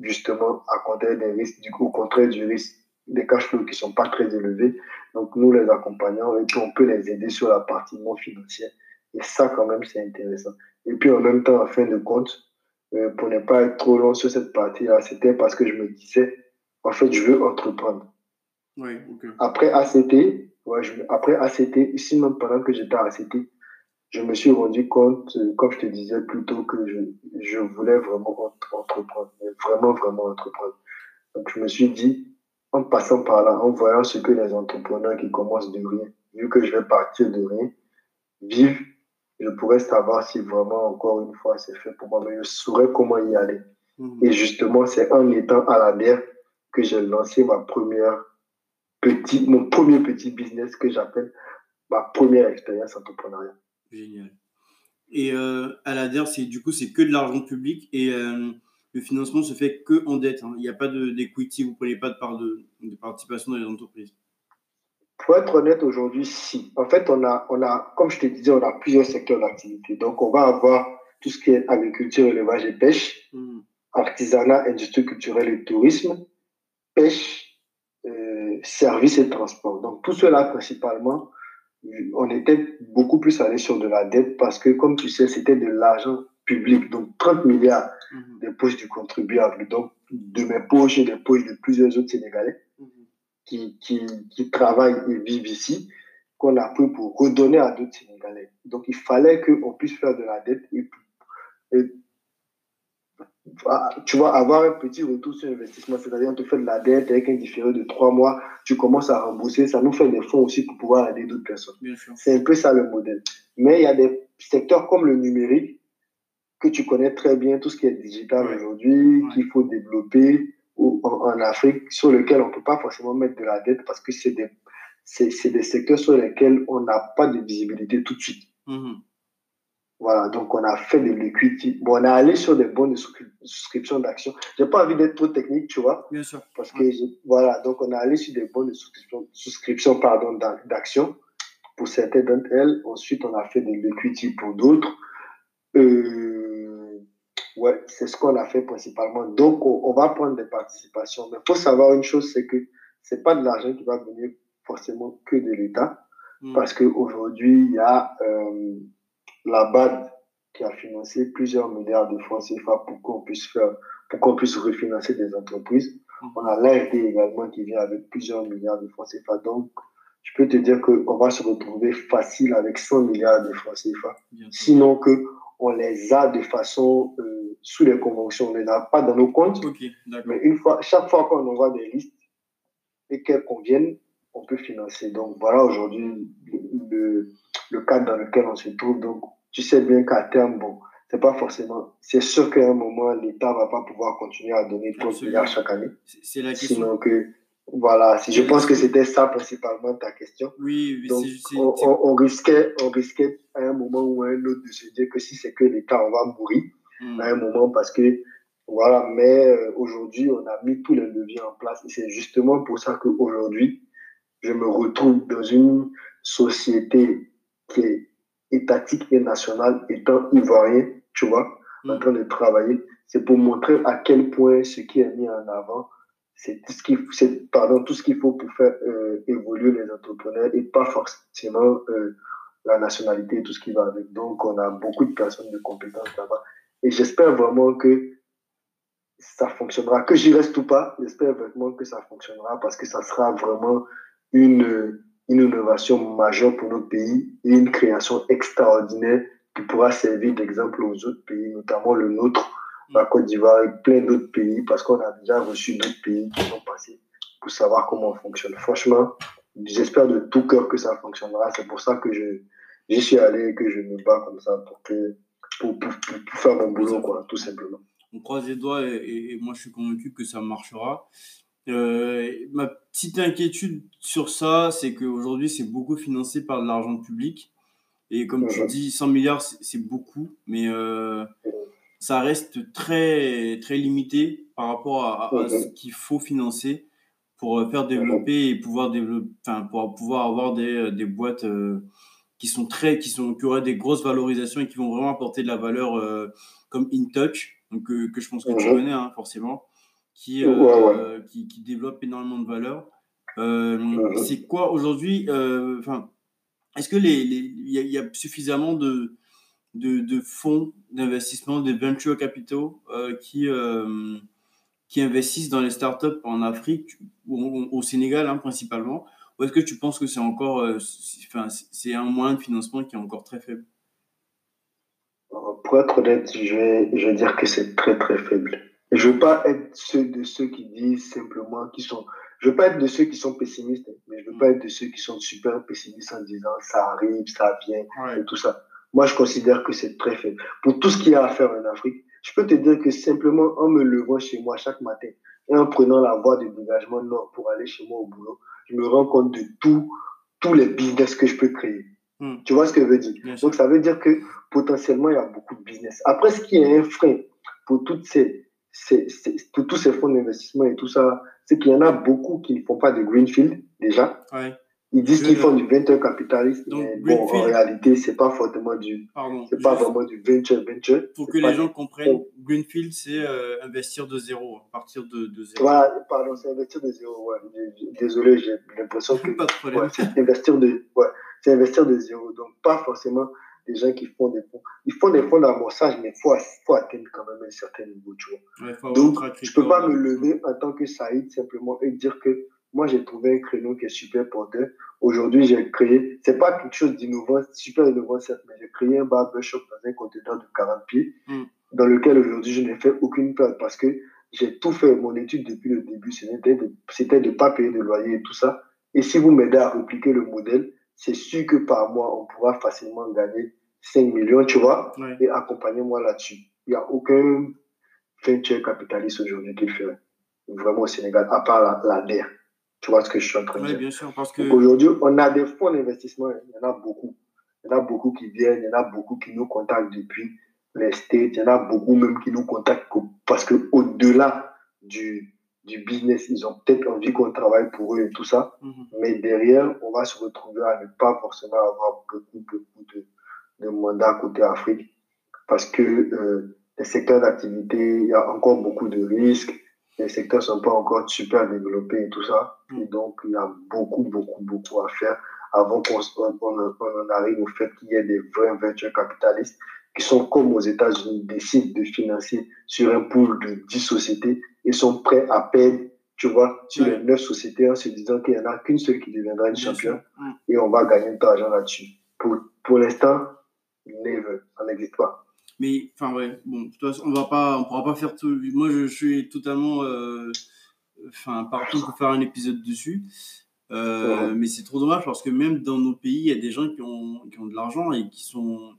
justement à côté des risques, du coup, au contraire du risque, des cash flows qui sont pas très élevés. Donc, nous les accompagnons et puis on peut les aider sur la partie non financière. Et ça, quand même, c'est intéressant. Et puis, en même temps, en fin de compte, pour ne pas être trop long sur cette partie-là, c'était parce que je me disais, en fait, je veux entreprendre. Ouais, ok. Après ACT, ouais, je- après ACT, ici même pendant que j'étais à ACT, je me suis rendu compte, euh, comme je te disais plus tôt, que je, je voulais vraiment entre- entreprendre, vraiment, vraiment entreprendre. Donc je me suis dit, en passant par là, en voyant ce que les entrepreneurs qui commencent de rien, vu que je vais partir de rien, vivent, je pourrais savoir si vraiment, encore une fois, c'est fait pour moi, mais je saurais comment y aller. Mhm. Et justement, c'est en étant à la DER que j'ai lancé ma première petit, mon premier petit business que j'appelle ma première expérience entrepreneuriale. Génial. Et euh, à la DER, c'est du coup, c'est que de l'argent public et euh, le financement se fait que en dette. hein. Il n'y a pas de- d'equity, vous ne prenez pas de part de, de participation dans les entreprises. Pour être honnête, aujourd'hui, si. En fait, on a, on a, comme je te disais, on a plusieurs secteurs d'activité. Donc, on va avoir tout ce qui est agriculture, élevage et pêche, Mhm. artisanat, industrie culturelle et tourisme, pêche, euh, services et transport. Donc, tout cela, principalement, on était beaucoup plus allé sur de la dette parce que, comme tu sais, c'était de l'argent public. Donc, 30 milliards Mhm. des poches du contribuable. Donc, de mes poches et des poches de plusieurs autres Sénégalais. Qui, qui, qui travaillent et vivent ici, qu'on a pris pour redonner à d'autres Sénégalais. Donc, il fallait qu'on puisse faire de la dette et, et ah, tu vois, avoir un petit retour sur investissement, c'est-à-dire on te fait de la dette avec un différé de trois mois, tu commences à rembourser, ça nous fait des fonds aussi pour pouvoir aider d'autres personnes. C'est un peu ça le modèle. Mais il y a des secteurs comme le numérique que tu connais très bien, tout ce qui est digital aujourd'hui, qu'il faut développer ou- en, en Afrique, sur lequel on ne peut pas forcément mettre de la dette parce que c'est des, c'est, c'est des secteurs sur lesquels on n'a pas de visibilité tout de suite. Mhm. Voilà, donc on a fait de l'equity. Bon, on est allé sur des bonnes souscri- souscriptions d'actions. J'ai pas envie d'être trop technique, tu vois, Bien sûr. parce que voilà, donc on est allé sur des bonnes souscriptions, souscriptions pardon, d'ac- d'actions pour certaines d'entre elles. Ensuite, on a fait de l'equity pour d'autres. Euh, ouais, c'est ce qu'on a fait principalement. Donc, on, va prendre des participations. Mais il faut savoir une chose, c'est que c'est pas de l'argent qui va venir forcément que de l'État. Mhm. Parce qu'aujourd'hui, il y a euh, la BAD qui a financé plusieurs milliards de francs CFA pour qu'on puisse faire, pour qu'on puisse refinancer des entreprises. Mhm. On a l'AFD également qui vient avec plusieurs milliards de francs CFA. Donc, je peux te dire qu'on va se retrouver facile avec 100 milliards de francs CFA. Sinon que on les a de façon euh, sous les conventions, on ne les a pas dans nos comptes. mais une fois, chaque fois qu'on envoie des listes et qu'elles conviennent, on peut financer. Donc voilà aujourd'hui le, le, cadre dans lequel on se trouve. Donc tu sais bien qu'à terme, bon, c'est pas forcément. C'est sûr qu'à un moment, l'État va pas pouvoir continuer à donner 30 milliards chaque année. C'est la question. Sinon que voilà, je pense que c'était ça principalement ta question. Oui, Donc, on, on, risquait, on risquait à un moment ou à un autre de se dire que si c'est que l'État, on va mourir hmm. à un moment parce que, voilà, mais euh, aujourd'hui, on a mis tous les leviers en place et c'est justement pour ça qu'aujourd'hui, je me retrouve dans une société qui est étatique et nationale, étant ivoirien, tu vois, en hmm. train de travailler. C'est pour montrer à quel point ce qui est mis en avant c'est tout ce qu'il c'est pardon tout ce qu'il faut pour faire euh, évoluer les entrepreneurs et pas forcément euh, la nationalité et tout ce qui va avec donc on a beaucoup de personnes de compétences là-bas et j'espère vraiment que ça fonctionnera que j'y reste ou pas j'espère vraiment que ça fonctionnera parce que ça sera vraiment une une innovation majeure pour notre pays et une création extraordinaire qui pourra servir d'exemple aux autres pays notamment le nôtre la Côte d'Ivoire et plein d'autres pays, parce qu'on a déjà reçu d'autres pays qui sont passés pour savoir comment on fonctionne. Franchement, j'espère de tout cœur que ça fonctionnera. C'est pour ça que je, j'y suis allé et que je me bats comme ça pour, que, pour, pour, faire mon boulot, quoi, tout simplement. On croise les doigts et, moi je suis convaincu que ça marchera. Euh, ma petite inquiétude sur ça, c'est qu'aujourd'hui c'est beaucoup financé par de l'argent public. Et comme tu dis, 100 milliards c'est beaucoup, mais euh, ça reste très, très limité par rapport à, ce qu'il faut financer pour euh, faire développer et pouvoir développer, enfin, pour pouvoir avoir des, des boîtes euh, qui sont très, qui sont, qui auraient des grosses valorisations et qui vont vraiment apporter de la valeur comme InTouch, donc que je pense que tu connais hein, forcément, qui, qui, qui développe énormément de valeur. c'est quoi aujourd'hui, enfin, est-ce que les, il y, a suffisamment de de, de fonds d'investissement, de venture capitaux euh, qui, euh, qui investissent dans les startups en Afrique ou au, Sénégal hein, principalement Ou est-ce que tu penses que c'est encore euh, enfin, c'est un moyen de financement qui est encore très faible? Pour être honnête, je vais, je vais dire que c'est très très faible. Je ne veux pas être ceux de ceux qui disent simplement qui sont. Je veux pas être de ceux qui sont pessimistes, mais je veux pas être de ceux qui sont super pessimistes en disant ça arrive, ça vient et tout ça. Moi, je considère que c'est très faible. Pour tout ce qu'il y a à faire en Afrique, je peux te dire que simplement en me levant chez moi chaque matin et en prenant la voie de dégagement nord pour aller chez moi au boulot, je me rends compte de tout, tous les business que je peux créer. Hmm. Tu vois ce que je veux dire? Donc, ça veut dire que potentiellement, il y a beaucoup de business. Après, ce qui est un frein pour, toutes ces, ces, pour tous ces fonds d'investissement et tout ça, c'est qu'il y en a beaucoup qui ne font pas de greenfield déjà. Ouais. Ils disent qu'ils font du venture capitaliste, mais bon, en réalité, c'est pas fortement du, c'est pas vraiment du venture venture. Pour que les gens comprennent, Greenfield, c'est euh, investir de zéro, à partir de, de zéro. Voilà, pardon, c'est investir de zéro, ouais. Désolé, j'ai l'impression que. c'est investir de, ouais, c'est investir de zéro. Donc, pas forcément des gens qui font des fonds. Ils font des fonds d'amorçage, mais il faut, faut atteindre quand même un certain niveau, tu vois. Donc, je peux pas me lever en tant que Saïd simplement et dire que moi, j'ai trouvé un créneau qui est super porteur. Aujourd'hui, j'ai créé, c'est pas quelque chose d'innovant, super innovant, certes, mais j'ai créé un barbershop dans un conteneur de 40 pieds, hmm. dans lequel aujourd'hui, je n'ai fait aucune perte parce que j'ai tout fait, mon étude depuis le début, c'était de ne pas payer de loyer et tout ça. Et si vous m'aidez à répliquer le modèle, c'est sûr que par mois, on pourra facilement gagner 5 millions, tu vois, et accompagner moi là-dessus. Il n'y a aucun venture capitaliste aujourd'hui qui le fait vraiment au Sénégal, à part la, la DER. Tu vois ce que je suis en train de dire? Oui, bien sûr, parce que... Aujourd'hui, on a des fonds d'investissement, il y en a beaucoup. Il y en a beaucoup qui viennent, il y en a beaucoup qui nous contactent depuis les States, il y en a beaucoup même qui nous contactent parce qu'au-delà du, du business, ils ont peut-être envie qu'on travaille pour eux et tout ça. Mhm. Mais derrière, on va se retrouver à ne pas forcément avoir beaucoup, beaucoup de, de mandats côté Afrique parce que euh, les secteurs d'activité, il y a encore beaucoup de risques les secteurs ne sont pas encore super développés et tout ça. Mm. Et donc, il y a beaucoup, beaucoup, beaucoup à faire avant qu'on on, arrive au fait qu'il y ait des vrais venture capitalistes qui sont comme aux États-Unis, décident de financer sur un pool de 10 sociétés et sont prêts à perdre tu vois, sur les neuf sociétés en se disant qu'il n'y en a qu'une seule qui deviendra une championne et on va gagner de l'argent là-dessus. Pour, pour l'instant, never, ça n'existe pas. Mais, enfin, ouais, bon, on va pas, on pourra pas faire tout. Moi, je, suis totalement, euh, enfin, partout pour faire un épisode dessus. Euh, mais c'est trop dommage parce que même dans nos pays, il y a des gens qui ont, qui ont de l'argent et qui sont,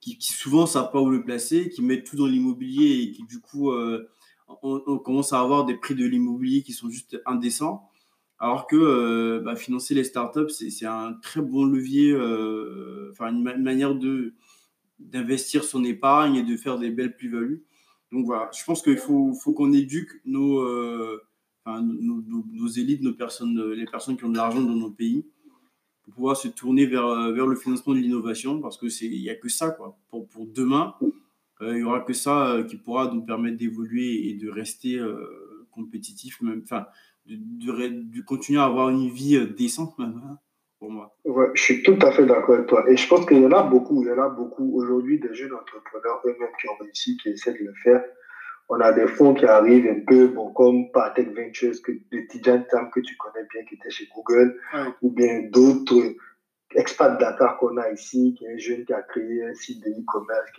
qui, qui souvent savent pas où le placer, qui mettent tout dans l'immobilier et qui du coup, euh, on, commence à avoir des prix de l'immobilier qui sont juste indécents. Alors que euh, bah, financer les startups, c'est un très bon levier, enfin une, manière de d'investir son épargne et de faire des belles plus-values. Donc voilà, je pense qu'il faut, qu'on éduque nos, nos, élites, nos personnes, les personnes qui ont de l'argent dans nos pays, pour pouvoir se tourner vers, euh, le financement de l'innovation, parce qu'il n'y a que ça, quoi. Pour, pour demain, euh, il n'y aura que ça euh, qui pourra nous permettre d'évoluer et de rester compétitif, même, enfin, de, de, continuer à avoir une vie décente, même, hein, pour moi. Ouais, je suis tout à fait d'accord avec toi. Et je pense qu'il y en a beaucoup, il y en a beaucoup aujourd'hui des jeunes entrepreneurs eux-mêmes qui ont réussi, qui essaient de le faire on a des fonds qui arrivent un peu, bon, comme Partech Ventures, que, de Tijan Tam, que tu connais bien, qui était chez Google, ou bien d'autres expats Dakar qu'on a ici, qui est un jeune qui a créé un site de e-commerce.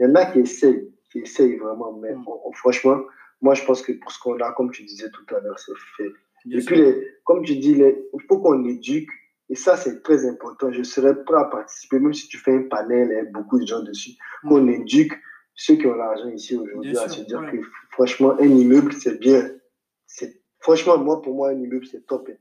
Il y en a qui essayent, qui essayent vraiment, mais mm. franchement, moi, je pense que pour ce qu'on a, comme tu disais tout à l'heure, c'est fait. et puis, comme tu dis, il faut qu'on éduque, et ça, c'est très important. Je serais prêt à participer, même si tu fais un panel, il y a beaucoup de gens dessus, mm. qu'on éduque ceux qui ont l'argent ici aujourd'hui à se dire que franchement, un immeuble, c'est bien. C'est, franchement, moi, pour moi, un immeuble, c'est top. Hein.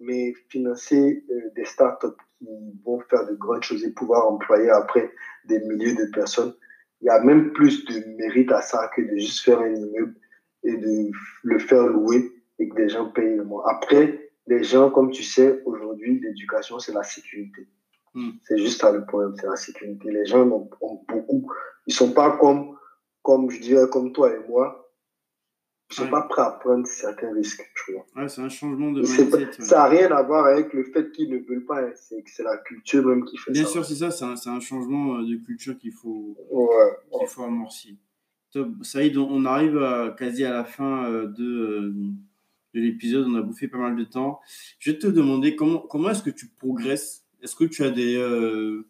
Mais financer euh, des startups qui vont faire de grandes choses et pouvoir employer après des milliers de personnes, il y a même plus de mérite à ça que de juste faire un immeuble et de le faire louer et que des gens payent le mois. Après, les gens, comme tu sais, aujourd'hui, l'éducation, c'est la sécurité. Hmm. C'est juste ça le problème, c'est la sécurité. Les gens ont, beaucoup. Ils sont pas comme, comme je dirais, comme toi et moi. Ils sont pas prêts à prendre certains risques, tu vois. Ouais, c'est un changement de mindset. Ça n'a rien à voir avec le fait qu'ils ne veulent pas. Hein. C'est la culture même qui fait Bien ça. Bien sûr, c'est ça. C'est un, un, changement euh, de culture qu'il faut, ouais, qu'il faut amorcer. Saïd, on arrive à, quasi à la fin euh, de, euh, de l'épisode. On a bouffé pas mal de temps. Je vais te demander comment, comment est-ce que tu progresses? Est-ce que tu as des, euh,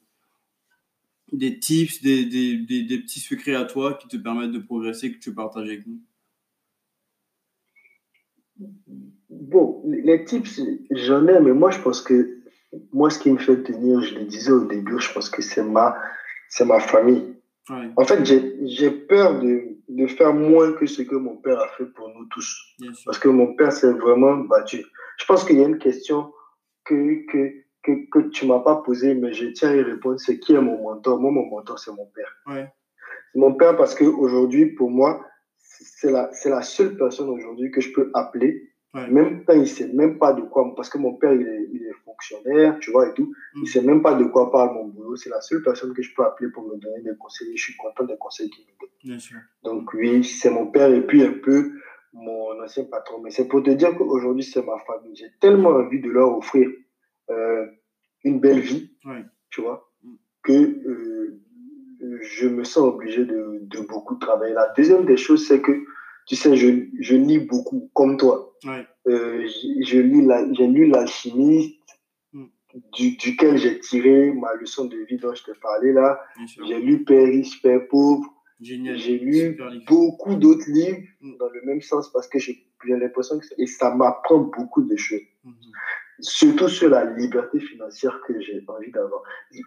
des tips, des, des, des, petits secrets à toi qui te permettent de progresser que tu partages avec nous? Bon, les tips, j'en ai, mais moi, je pense que moi, ce qui me fait tenir, je le disais au début, je pense que c'est ma, c'est ma famille. En fait, j'ai peur de, de, faire moins que ce que mon père a fait pour nous tous. Parce que mon père s'est vraiment battu. Je pense qu'il y a une question que, que que, que tu m'as pas posé, mais je tiens à y répondre, c'est qui est mon mentor? Moi, mon mentor, c'est mon père. Ouais. C'est mon père parce qu'aujourd'hui, pour moi, c'est la, c'est la seule personne aujourd'hui que je peux appeler, même quand il sait même pas de quoi, parce que mon père, il est, il est fonctionnaire, tu vois, et tout. il mm. Il sait même pas de quoi parle mon boulot. C'est la seule personne que je peux appeler pour me donner des conseils. Je suis content des conseils qu'il me donne. Bien sûr. Donc, oui, c'est mon père et puis un peu mon ancien patron. Mais c'est pour te dire qu'aujourd'hui, c'est ma famille. J'ai tellement envie de leur offrir euh, une belle vie, tu vois, que euh, je me sens obligé de, de, beaucoup travailler. La deuxième des choses, c'est que, tu sais, je, je lis beaucoup, comme toi. Euh, je, lis j'ai lu L'Alchimiste, mm. du, duquel j'ai tiré ma leçon de vie dont je t'ai parlé là. J'ai lu Père riche, Père pauvre. J'ai lu beaucoup d'autres livres mm. dans le même sens parce que j'ai l'impression que et ça m'apprend beaucoup de choses. Mm-hmm surtout sur la liberté financière que j'ai envie d'avoir.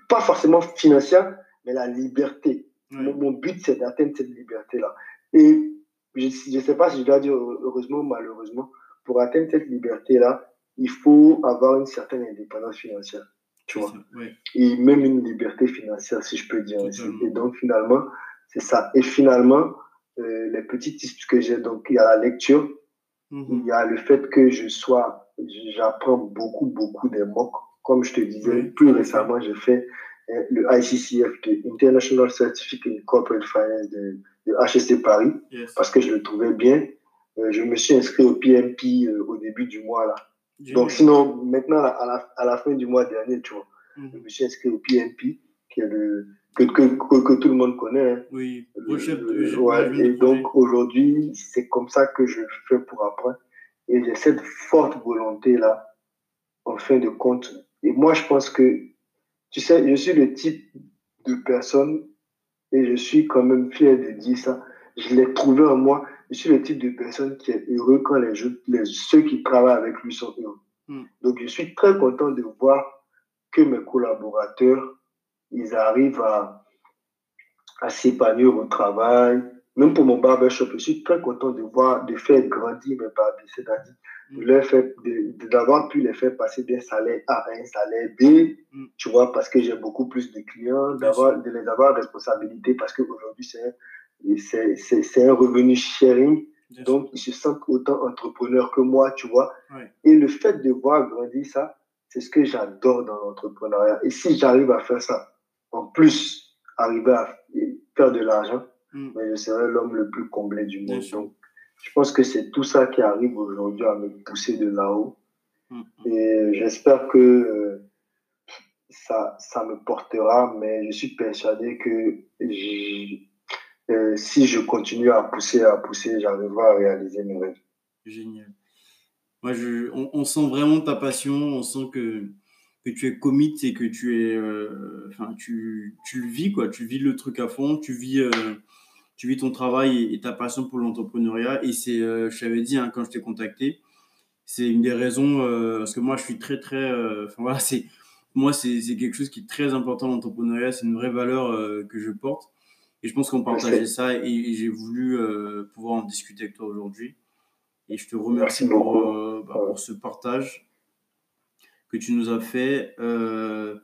Pas forcément financière, mais la liberté. Mon, but, c'est d'atteindre cette liberté-là. Et je ne sais pas si je dois dire heureusement ou malheureusement, pour atteindre cette liberté-là, il faut avoir une certaine indépendance financière. Tu vois Et même une liberté financière, si je peux dire ainsi. Et donc, finalement, c'est ça. Et finalement, euh, les petits tips que j'ai, donc, il y a la lecture, mm-hmm. il y a le fait que je sois j'apprends beaucoup, beaucoup des mots. Comme je te disais, plus récemment, j'ai fait euh, le ICCF, de International Certificate in Corporate Finance de, de HSC Paris, parce que je le trouvais bien. Euh, je me suis inscrit au PMP euh, au début du mois là. Donc sinon, maintenant, à la, à la, fin du mois dernier, tu vois, mm-hmm. je me suis inscrit au PMP, qui est le, que, que, que, tout le monde connaît. Hein. Oui, le, et donc aujourd'hui, c'est comme ça que je fais pour apprendre. Et j'ai cette forte volonté-là, en fin de compte. Et moi, je pense que, tu sais, je suis le type de personne, et je suis quand même fier de dire ça, je l'ai trouvé en moi, je suis le type de personne qui est heureux quand les, les ceux qui travaillent avec lui sont heureux. Hmm. Donc, je suis très content de voir que mes collaborateurs, ils arrivent à, à s'épanouir au travail. Même pour mon barbershop, je suis très content de voir, de faire grandir mes barbiers, c'est-à-dire mm. d'avoir pu les faire passer d'un salaire A à un salaire B, mm. tu vois, parce que j'ai beaucoup plus de clients, d'avoir, de les avoir responsabilité parce qu'aujourd'hui, c'est, c'est, c'est un revenu sharing. donc, ils se sentent autant entrepreneurs que moi, tu vois. Et le fait de voir grandir ça, c'est ce que j'adore dans l'entrepreneuriat. Et si j'arrive à faire ça, en plus, arriver à faire de l'argent, mm. mais je serai l'homme le plus comblé du monde. Donc, je pense que c'est tout ça qui arrive aujourd'hui à me pousser de là-haut. Mm. Et j'espère que euh, ça, ça me portera, mais je suis persuadé que euh, si je continue à pousser, à pousser, j'arriverai à réaliser mes rêves. Génial. Moi, je, on, sent vraiment ta passion, on sent que, que tu es commit et que tu es, euh, enfin, tu, tu, le vis, quoi. Tu vis le truc à fond, tu vis, euh, tu vis ton travail et, ta passion pour l'entrepreneuriat. Et c'est, euh, je t'avais dit hein, quand je t'ai contacté, c'est une des raisons, parce que moi, je suis très, très, enfin voilà, c'est, moi, c'est, c'est quelque chose qui est très important l'entrepreneuriat, c'est une vraie valeur que je porte. Et je pense qu'on partageait ça et j'ai voulu pouvoir en discuter avec toi aujourd'hui. Et je te remercie pour, euh, bah, pour, ce partage que tu nous as fait. Euh,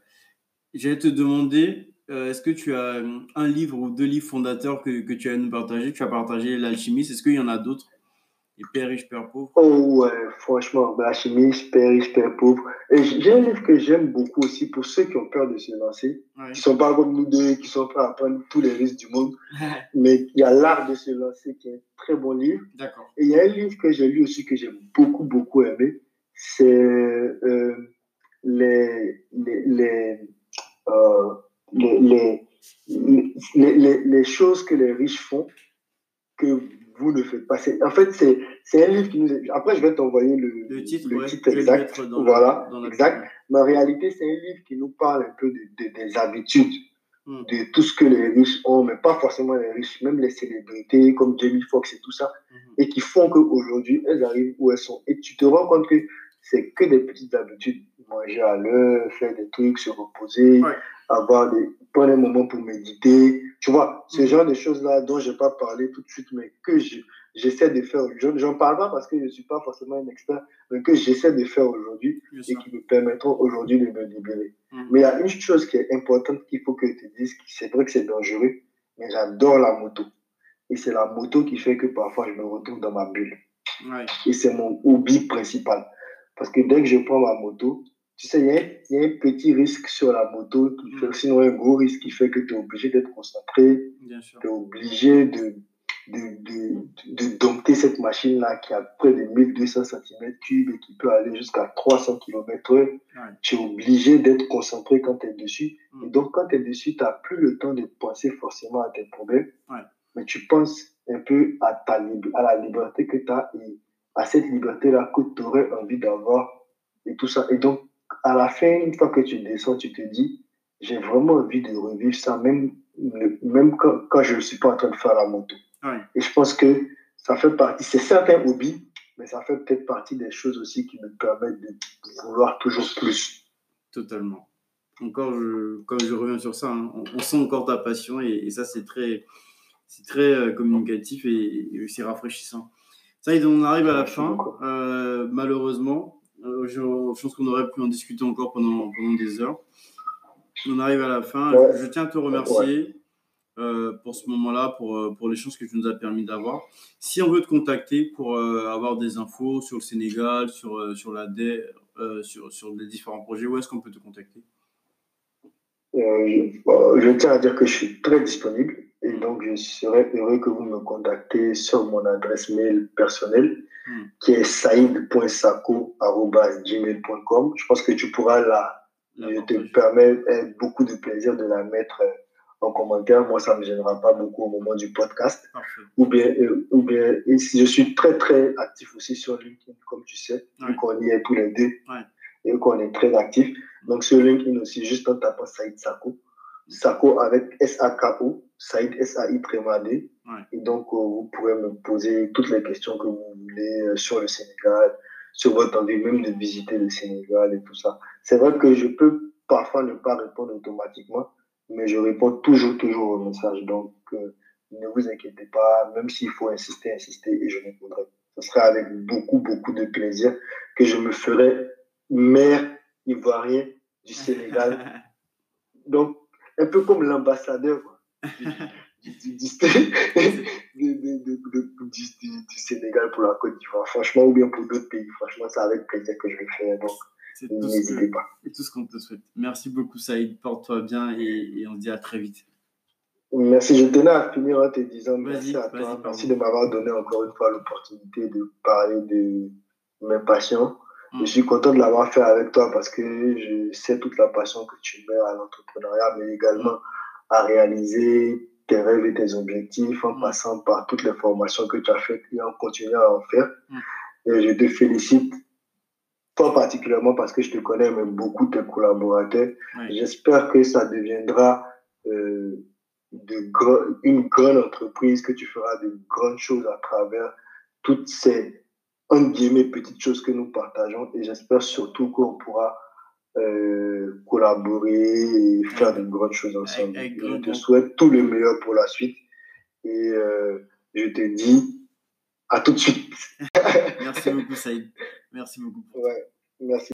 J'allais te demander, euh, est-ce que tu as un livre ou deux livres fondateurs que, que tu as nous partager? Tu as partagé L'Alchimiste. Est-ce qu'il y en a d'autres? Et Père riche, Père pauvre Oh ouais, franchement, L'Alchimiste, Père riche, Père pauvre. Et j'ai un livre que j'aime beaucoup aussi pour ceux qui ont peur de se lancer, qui ne sont pas comme nous deux, qui sont prêts à prendre tous les risques du monde. Mais il y a L'Art de se lancer qui est un très bon livre. D'accord. Et il y a un livre que j'ai lu aussi que j'ai beaucoup, beaucoup aimé. C'est euh, les, les, les, euh, les, les, les choses que les riches font que vous ne faites pas. En fait, c'est un livre qui nous. Après, je vais t'envoyer le, le, titre, exact. voilà, exact. Mais en réalité, c'est un livre qui nous parle un peu de, des habitudes, hmm. de tout ce que les riches ont, mais pas forcément les riches, même les célébrités comme Jamie Foxx et tout ça, hmm. et qui font qu'aujourd'hui, elles arrivent où elles sont. Et tu te rends compte que c'est que des petites habitudes. Manger à l'heure, faire des trucs, se reposer, avoir des, prendre un moment pour méditer. Tu vois, ce mm. genre de choses-là dont je n'ai pas parlé tout de suite, mais que j'essaie de faire. Je n'en parle pas parce que je ne suis pas forcément un expert, mais que j'essaie de faire aujourd'hui et qui me permettront aujourd'hui de me libérer. Mm. Mais il y a une chose qui est importante qu'il faut que je te dise, c'est vrai que c'est dangereux, mais j'adore la moto. Et c'est la moto qui fait que parfois je me retrouve dans ma bulle. Et c'est mon hobby principal. Parce que dès que je prends ma moto, tu sais, il y, a un petit risque sur la moto, qui fait, mm. sinon un gros risque qui fait que tu es obligé d'être concentré, tu es obligé de, de, de, de dompter cette machine-là qui a près de 1200 cm3 et qui peut aller jusqu'à 300 km/h. Tu es obligé d'être concentré quand tu es dessus. Mm. Et donc, quand tu es dessus, tu n'as plus le temps de penser forcément à tes problèmes, mais tu penses un peu à, ta, à la liberté que tu as et à cette liberté-là que tu aurais envie d'avoir et tout ça. Et donc, à la fin, une fois que tu descends, tu te dis, j'ai vraiment envie de revivre ça, même, même quand, quand je ne suis pas en train de faire la moto. Et je pense que ça fait partie, c'est certain hobby, mais ça fait peut-être partie des choses aussi qui me permettent de vouloir toujours plus. Totalement. Encore, je, quand je reviens sur ça, hein, on, sent encore ta passion et, ça, c'est très, c'est très euh, communicatif et, c'est rafraîchissant. Ça, on arrive à la fin. Euh, malheureusement, euh, je, pense qu'on aurait pu en discuter encore pendant, pendant des heures. On arrive à la fin. Je, tiens à te remercier euh, pour ce moment-là, pour, euh, pour les chances que tu nous as permis d'avoir. Si on veut te contacter pour avoir des infos sur le Sénégal, sur, sur la DER, sur, sur les différents projets, où est-ce qu'on peut te contacter? Je, tiens à dire que je suis très disponible et donc je serais heureux que vous me contactez sur mon adresse mail personnelle Hmm. qui est saïd.sako.gmail.com. Je pense que tu pourras la, je te permets avec beaucoup de plaisir de la mettre en commentaire. Moi, ça ne me gênera pas beaucoup au moment du podcast. Ou bien, euh, ou bien et si je suis très, très actif aussi sur LinkedIn, comme tu sais, vu qu'on y est tous les deux et qu'on est très actif. Donc, sur LinkedIn aussi, juste en tapant Saïd Sako. Sako avec S-A-K-O, Saïd S-A-I D. Et donc, euh, vous pourrez me poser toutes les questions que vous voulez euh, sur le Sénégal, sur votre envie même de visiter le Sénégal et tout ça. C'est vrai que je peux parfois ne pas répondre automatiquement, mais je réponds toujours, toujours aux messages. Donc, euh, ne vous inquiétez pas, même s'il faut insister, insister, et je répondrai. Ce sera avec beaucoup, beaucoup de plaisir que je me ferai maire ivoirien du Sénégal. Donc, un peu comme l'ambassadeur du, du, du, Sénégal pour la Côte d'Ivoire, franchement, ou bien pour d'autres pays. Franchement, c'est avec plaisir que je vais faire. Donc, n'hésitez pas. C'est tout ce qu'on te souhaite. Merci beaucoup, Saïd. Porte-toi bien et, et on se dit à très vite. Merci. Je tenais à finir en te disant merci à toi. Merci de m'avoir donné encore une fois l'opportunité de parler de mes passions. Je suis content de l'avoir fait avec toi parce que je sais toute la passion que tu mets à l'entrepreneuriat, mais également à réaliser tes rêves et tes objectifs en mm. passant par toutes les formations que tu as faites et en continuant à en faire. Mm. Et je te félicite, toi particulièrement parce que je te connais, mais beaucoup tes collaborateurs. J'espère que ça deviendra euh, de une grande entreprise, que tu feras de grandes choses à travers toutes ces entre guillemets, petites choses que nous partageons. Et j'espère surtout qu'on pourra euh, collaborer et faire de grandes choses ensemble. je te souhaite tout le meilleur pour la suite. Et euh, je te dis à tout de suite. merci beaucoup, Saïd. Merci beaucoup. Ouais, merci.